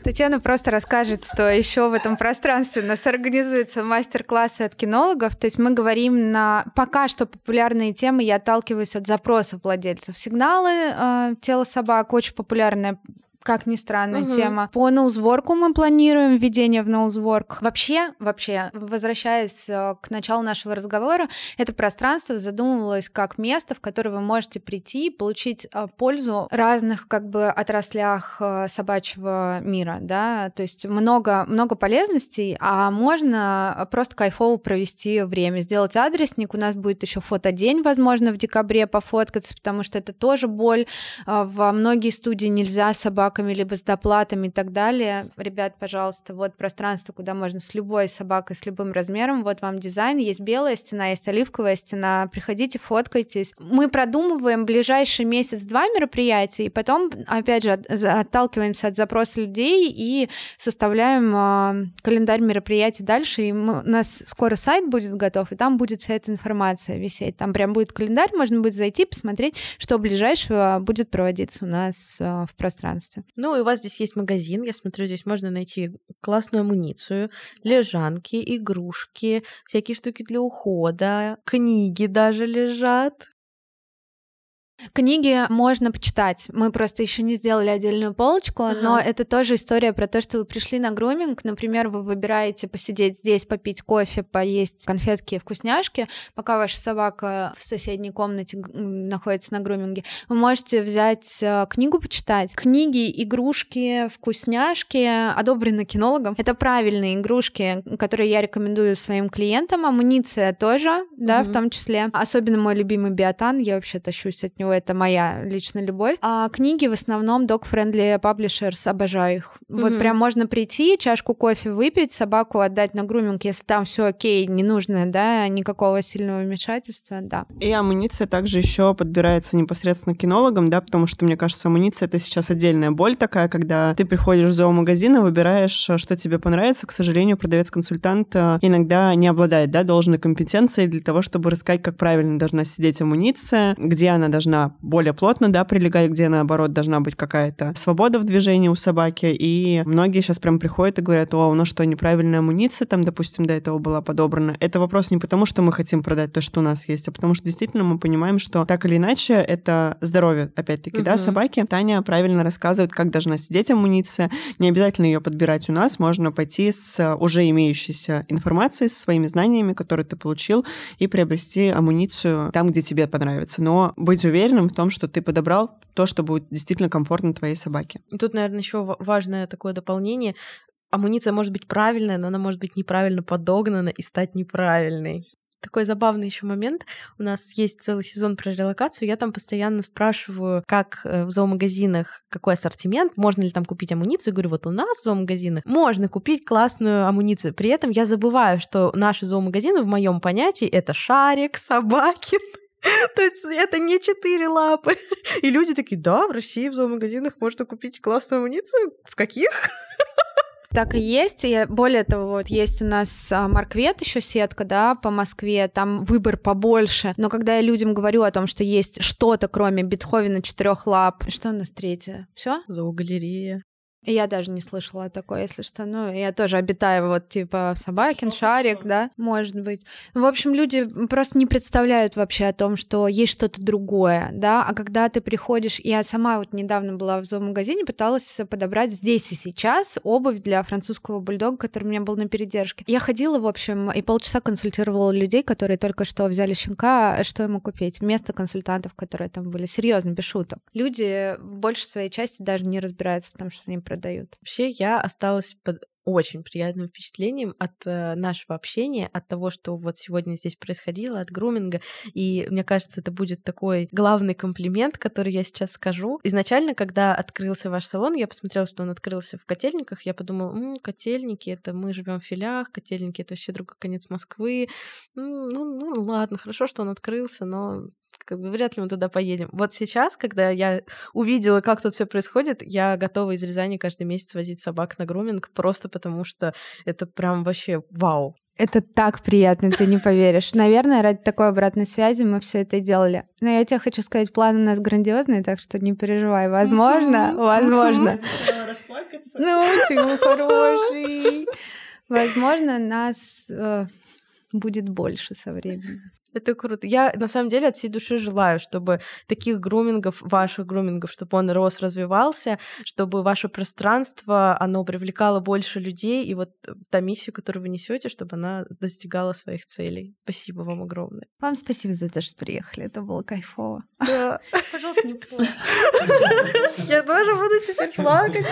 Татьяна просто расскажет, что еще в этом пространстве у нас организуются мастер-классы от кинологов. То есть мы говорим на пока что популярные темы. Я отталкиваюсь от запросов владельцев. Сигналы э, тела собак очень популярная как ни странно, угу. тема. По ноузворку мы планируем введение в ноузворк. Вообще, вообще, возвращаясь э, к началу нашего разговора, это пространство задумывалось как место, в которое вы можете прийти и получить э, пользу разных как бы отраслях э, собачьего мира, да, то есть много, много полезностей, а можно просто кайфово провести время, сделать адресник, у нас будет еще фотодень, возможно, в декабре пофоткаться, потому что это тоже боль, во многие студии нельзя собак собаками, либо с доплатами и так далее. Ребят, пожалуйста, вот пространство, куда можно с любой собакой, с любым размером. Вот вам дизайн. Есть белая стена, есть оливковая стена. Приходите, фоткайтесь. Мы продумываем ближайший месяц-два мероприятия, и потом, опять же, отталкиваемся от запроса людей и составляем э, календарь мероприятий дальше. И мы, у нас скоро сайт будет готов, и там будет вся эта информация висеть. Там прям будет календарь, можно будет зайти, посмотреть, что ближайшего будет проводиться у нас э, в пространстве. Ну, и у вас здесь есть магазин. Я смотрю, здесь можно найти классную амуницию, лежанки, игрушки, всякие штуки для ухода, книги даже лежат. Книги можно почитать. Мы просто еще не сделали отдельную полочку, ага. но это тоже история про то, что вы пришли на груминг. Например, вы выбираете посидеть здесь, попить кофе, поесть конфетки, вкусняшки, пока ваша собака в соседней комнате находится на груминге. Вы можете взять э, книгу почитать. Книги, игрушки, вкусняшки одобрены кинологом. Это правильные игрушки, которые я рекомендую своим клиентам. Амуниция тоже, да, угу. в том числе. Особенно мой любимый биотан. Я вообще тащусь от него него это моя личная любовь. А книги в основном dog-friendly publishers, обожаю их. Mm-hmm. Вот прям можно прийти, чашку кофе выпить, собаку отдать на груминг, если там все окей, не нужно, да, никакого сильного вмешательства, да. И амуниция также еще подбирается непосредственно кинологам, да, потому что, мне кажется, амуниция это сейчас отдельная боль такая, когда ты приходишь в зоомагазин и выбираешь, что тебе понравится. К сожалению, продавец-консультант э, иногда не обладает, да, должной компетенцией для того, чтобы рассказать, как правильно должна сидеть амуниция, где она должна должна более плотно, да, прилегать, где, наоборот, должна быть какая-то свобода в движении у собаки. И многие сейчас прям приходят и говорят, о, у нас что, неправильная амуниция там, допустим, до этого была подобрана. Это вопрос не потому, что мы хотим продать то, что у нас есть, а потому что действительно мы понимаем, что так или иначе это здоровье, опять-таки, угу. да, собаки. Таня правильно рассказывает, как должна сидеть амуниция. Не обязательно ее подбирать у нас, можно пойти с уже имеющейся информацией, со своими знаниями, которые ты получил, и приобрести амуницию там, где тебе понравится. Но быть уверен, уверенным в том, что ты подобрал то, что будет действительно комфортно твоей собаке. Тут, наверное, еще важное такое дополнение амуниция может быть правильная, но она может быть неправильно подогнана и стать неправильной такой забавный еще момент. У нас есть целый сезон про релокацию. Я там постоянно спрашиваю, как э, в зоомагазинах, какой ассортимент, можно ли там купить амуницию. говорю, вот у нас в зоомагазинах можно купить классную амуницию. При этом я забываю, что наши зоомагазины в моем понятии это шарик, собаки, <laughs> То есть это не четыре лапы. <laughs> И люди такие, да, в России в зоомагазинах можно купить классную амуницию. В каких? <laughs> Так и есть. И более того, вот есть у нас а, Марквет еще сетка, да, по Москве, там выбор побольше. Но когда я людям говорю о том, что есть что-то, кроме Бетховена четырех лап, что у нас третье? Все? Зоогалерея. Я даже не слышала такое, если что. Ну, я тоже обитаю вот типа Собакин, Шо, Шарик, шо. да, может быть. В общем, люди просто не представляют вообще о том, что есть что-то другое, да, а когда ты приходишь, я сама вот недавно была в зоомагазине, пыталась подобрать здесь и сейчас обувь для французского бульдога, который у меня был на передержке. Я ходила, в общем, и полчаса консультировала людей, которые только что взяли щенка, что ему купить, вместо консультантов, которые там были. Серьезно, без шуток. Люди в большей своей части даже не разбираются в том, что они продают. Вообще я осталась под очень приятным впечатлением от э, нашего общения, от того, что вот сегодня здесь происходило, от груминга. И мне кажется, это будет такой главный комплимент, который я сейчас скажу. Изначально, когда открылся ваш салон, я посмотрела, что он открылся в котельниках. Я подумала, М, котельники, это мы живем в филях, котельники это вообще другой конец Москвы. Ну, ну, ну ладно, хорошо, что он открылся, но как бы вряд ли мы туда поедем. Вот сейчас, когда я увидела, как тут все происходит, я готова из Рязани каждый месяц возить собак на груминг, просто потому что это прям вообще вау. Это так приятно, ты не <laughs> поверишь. Наверное, ради такой обратной связи мы все это делали. Но я тебе хочу сказать, план у нас грандиозный, так что не переживай. Возможно, возможно. Ну, ты хороший. Возможно, нас э, будет больше со временем. Это круто. Я на самом деле от всей души желаю, чтобы таких грумингов, ваших грумингов, чтобы он рос, развивался, чтобы ваше пространство, оно привлекало больше людей, и вот та миссия, которую вы несете, чтобы она достигала своих целей. Спасибо вам огромное. Вам спасибо за то, что приехали. Это было кайфово. Да. <laughs> Пожалуйста, не плачь. <laughs> Я тоже буду теперь плакать.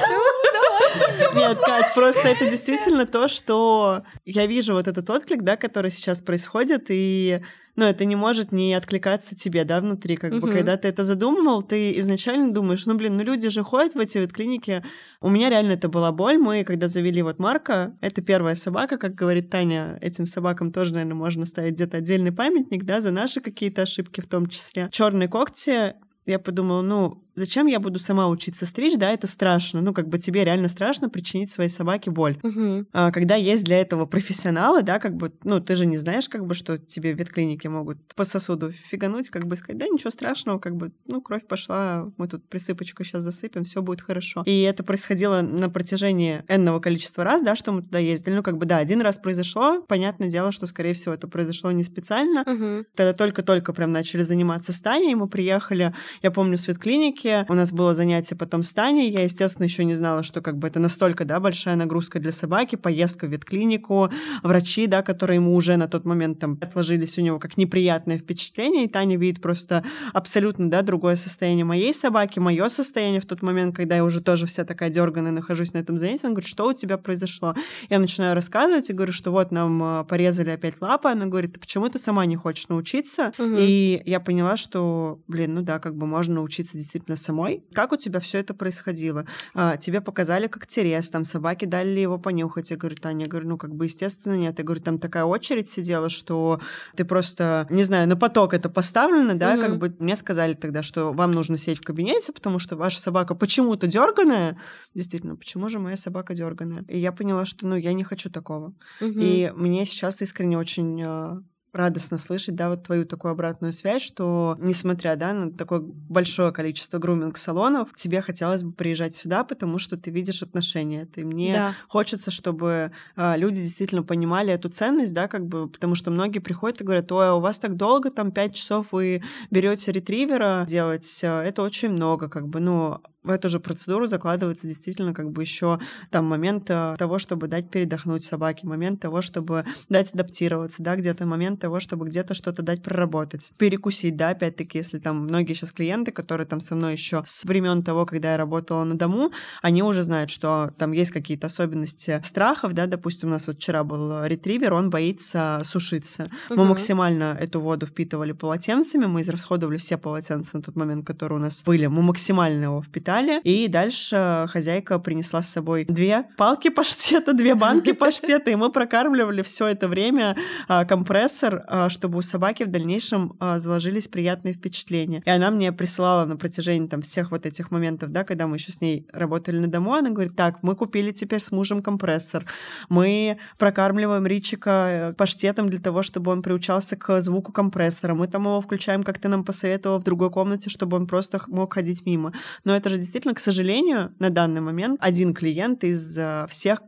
Нет, Кать, просто это действительно то, что я вижу вот этот отклик, да, который сейчас происходит, и но это не может не откликаться тебе, да, внутри, как угу. бы, когда ты это задумывал, ты изначально думаешь, ну, блин, ну, люди же ходят в эти вот клиники. У меня реально это была боль. Мы, когда завели вот Марка, это первая собака, как говорит Таня, этим собакам тоже, наверное, можно ставить где-то отдельный памятник, да, за наши какие-то ошибки в том числе. Черные когти я подумала, ну, зачем я буду сама учиться стричь, да, это страшно. Ну, как бы тебе реально страшно причинить своей собаке боль. Угу. А, когда есть для этого профессионалы, да, как бы, ну, ты же не знаешь, как бы, что тебе в ветклинике могут по сосуду фигануть, как бы сказать, да, ничего страшного, как бы, ну, кровь пошла, мы тут присыпочку сейчас засыпем, все будет хорошо. И это происходило на протяжении энного количества раз, да, что мы туда ездили. Ну, как бы, да, один раз произошло, понятное дело, что, скорее всего, это произошло не специально. Угу. Тогда только-только прям начали заниматься с Таней, мы приехали, я помню, с ветклиники, клинике. У нас было занятие потом с Таней. Я, естественно, еще не знала, что как бы это настолько, да, большая нагрузка для собаки, поездка в ветклинику, врачи, да, которые ему уже на тот момент там отложились у него как неприятное впечатление, и Таня видит просто абсолютно, да, другое состояние моей собаки, мое состояние в тот момент, когда я уже тоже вся такая дерганая нахожусь на этом занятии. Она говорит, что у тебя произошло? Я начинаю рассказывать и говорю, что вот нам а, порезали опять лапы. Она говорит, почему ты сама не хочешь научиться? Угу. И я поняла, что, блин, ну да, как бы можно научиться действительно действительно самой. Как у тебя все это происходило? А, тебе показали как терес, там собаки дали его понюхать. Я говорю, Таня, я говорю, ну как бы естественно нет. Я говорю, там такая очередь сидела, что ты просто, не знаю, на поток это поставлено, да, угу. как бы мне сказали тогда, что вам нужно сидеть в кабинете, потому что ваша собака почему-то дерганая. Действительно, почему же моя собака дерганая? И я поняла, что, ну, я не хочу такого. Угу. И мне сейчас искренне очень а, радостно слышать, да, вот твою такую обратную связь, что несмотря, да, на такое большое количество груминг-салонов, тебе хотелось бы приезжать сюда, потому что ты видишь отношения. И мне да. хочется, чтобы э, люди действительно понимали эту ценность, да, как бы, потому что многие приходят и говорят, ой, а у вас так долго, там, пять часов вы берете ретривера делать, э, это очень много, как бы, ну, в эту же процедуру закладывается действительно как бы еще там момент э, того, чтобы дать передохнуть собаке, момент того, чтобы дать адаптироваться, да, где-то момент того, чтобы где-то что-то дать проработать, перекусить, да, опять-таки, если там многие сейчас клиенты, которые там со мной еще с времен того, когда я работала на дому, они уже знают, что там есть какие-то особенности страхов, да, допустим, у нас вот вчера был ретривер, он боится сушиться. Мы угу. максимально эту воду впитывали полотенцами, мы израсходовали все полотенца на тот момент, которые у нас были, мы максимально его впитали, и дальше хозяйка принесла с собой две палки паштета, две банки <laughs> паштета, и мы прокармливали все это время а, компрессор, а, чтобы у собаки в дальнейшем а, заложились приятные впечатления. И она мне присылала на протяжении там всех вот этих моментов, да, когда мы еще с ней работали на дому, она говорит, так, мы купили теперь с мужем компрессор, мы прокармливаем Ричика э, паштетом для того, чтобы он приучался к звуку компрессора, мы там его включаем, как ты нам посоветовала, в другой комнате, чтобы он просто мог ходить мимо. Но это же действительно, к сожалению, на данный момент один клиент из э, всех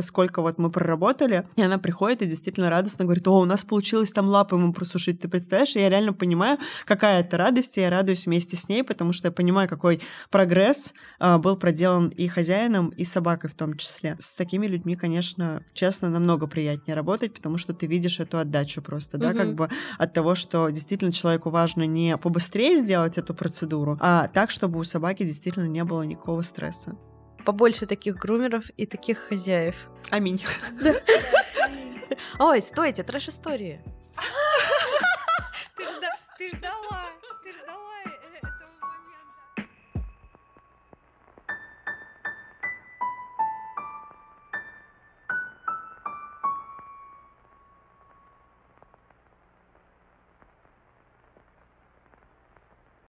сколько вот мы проработали, и она приходит и действительно радостно говорит, о, у нас получилось там лапы ему просушить, ты представляешь? И я реально понимаю, какая это радость, и я радуюсь вместе с ней, потому что я понимаю, какой прогресс э, был проделан и хозяином, и собакой в том числе. С такими людьми, конечно, честно, намного приятнее работать, потому что ты видишь эту отдачу просто, да, угу. как бы от того, что действительно человеку важно не побыстрее сделать эту процедуру, а так, чтобы у собаки действительно не было никакого стресса побольше таких грумеров и таких хозяев. Аминь. Ой, стойте, трэш-истории. <laughs>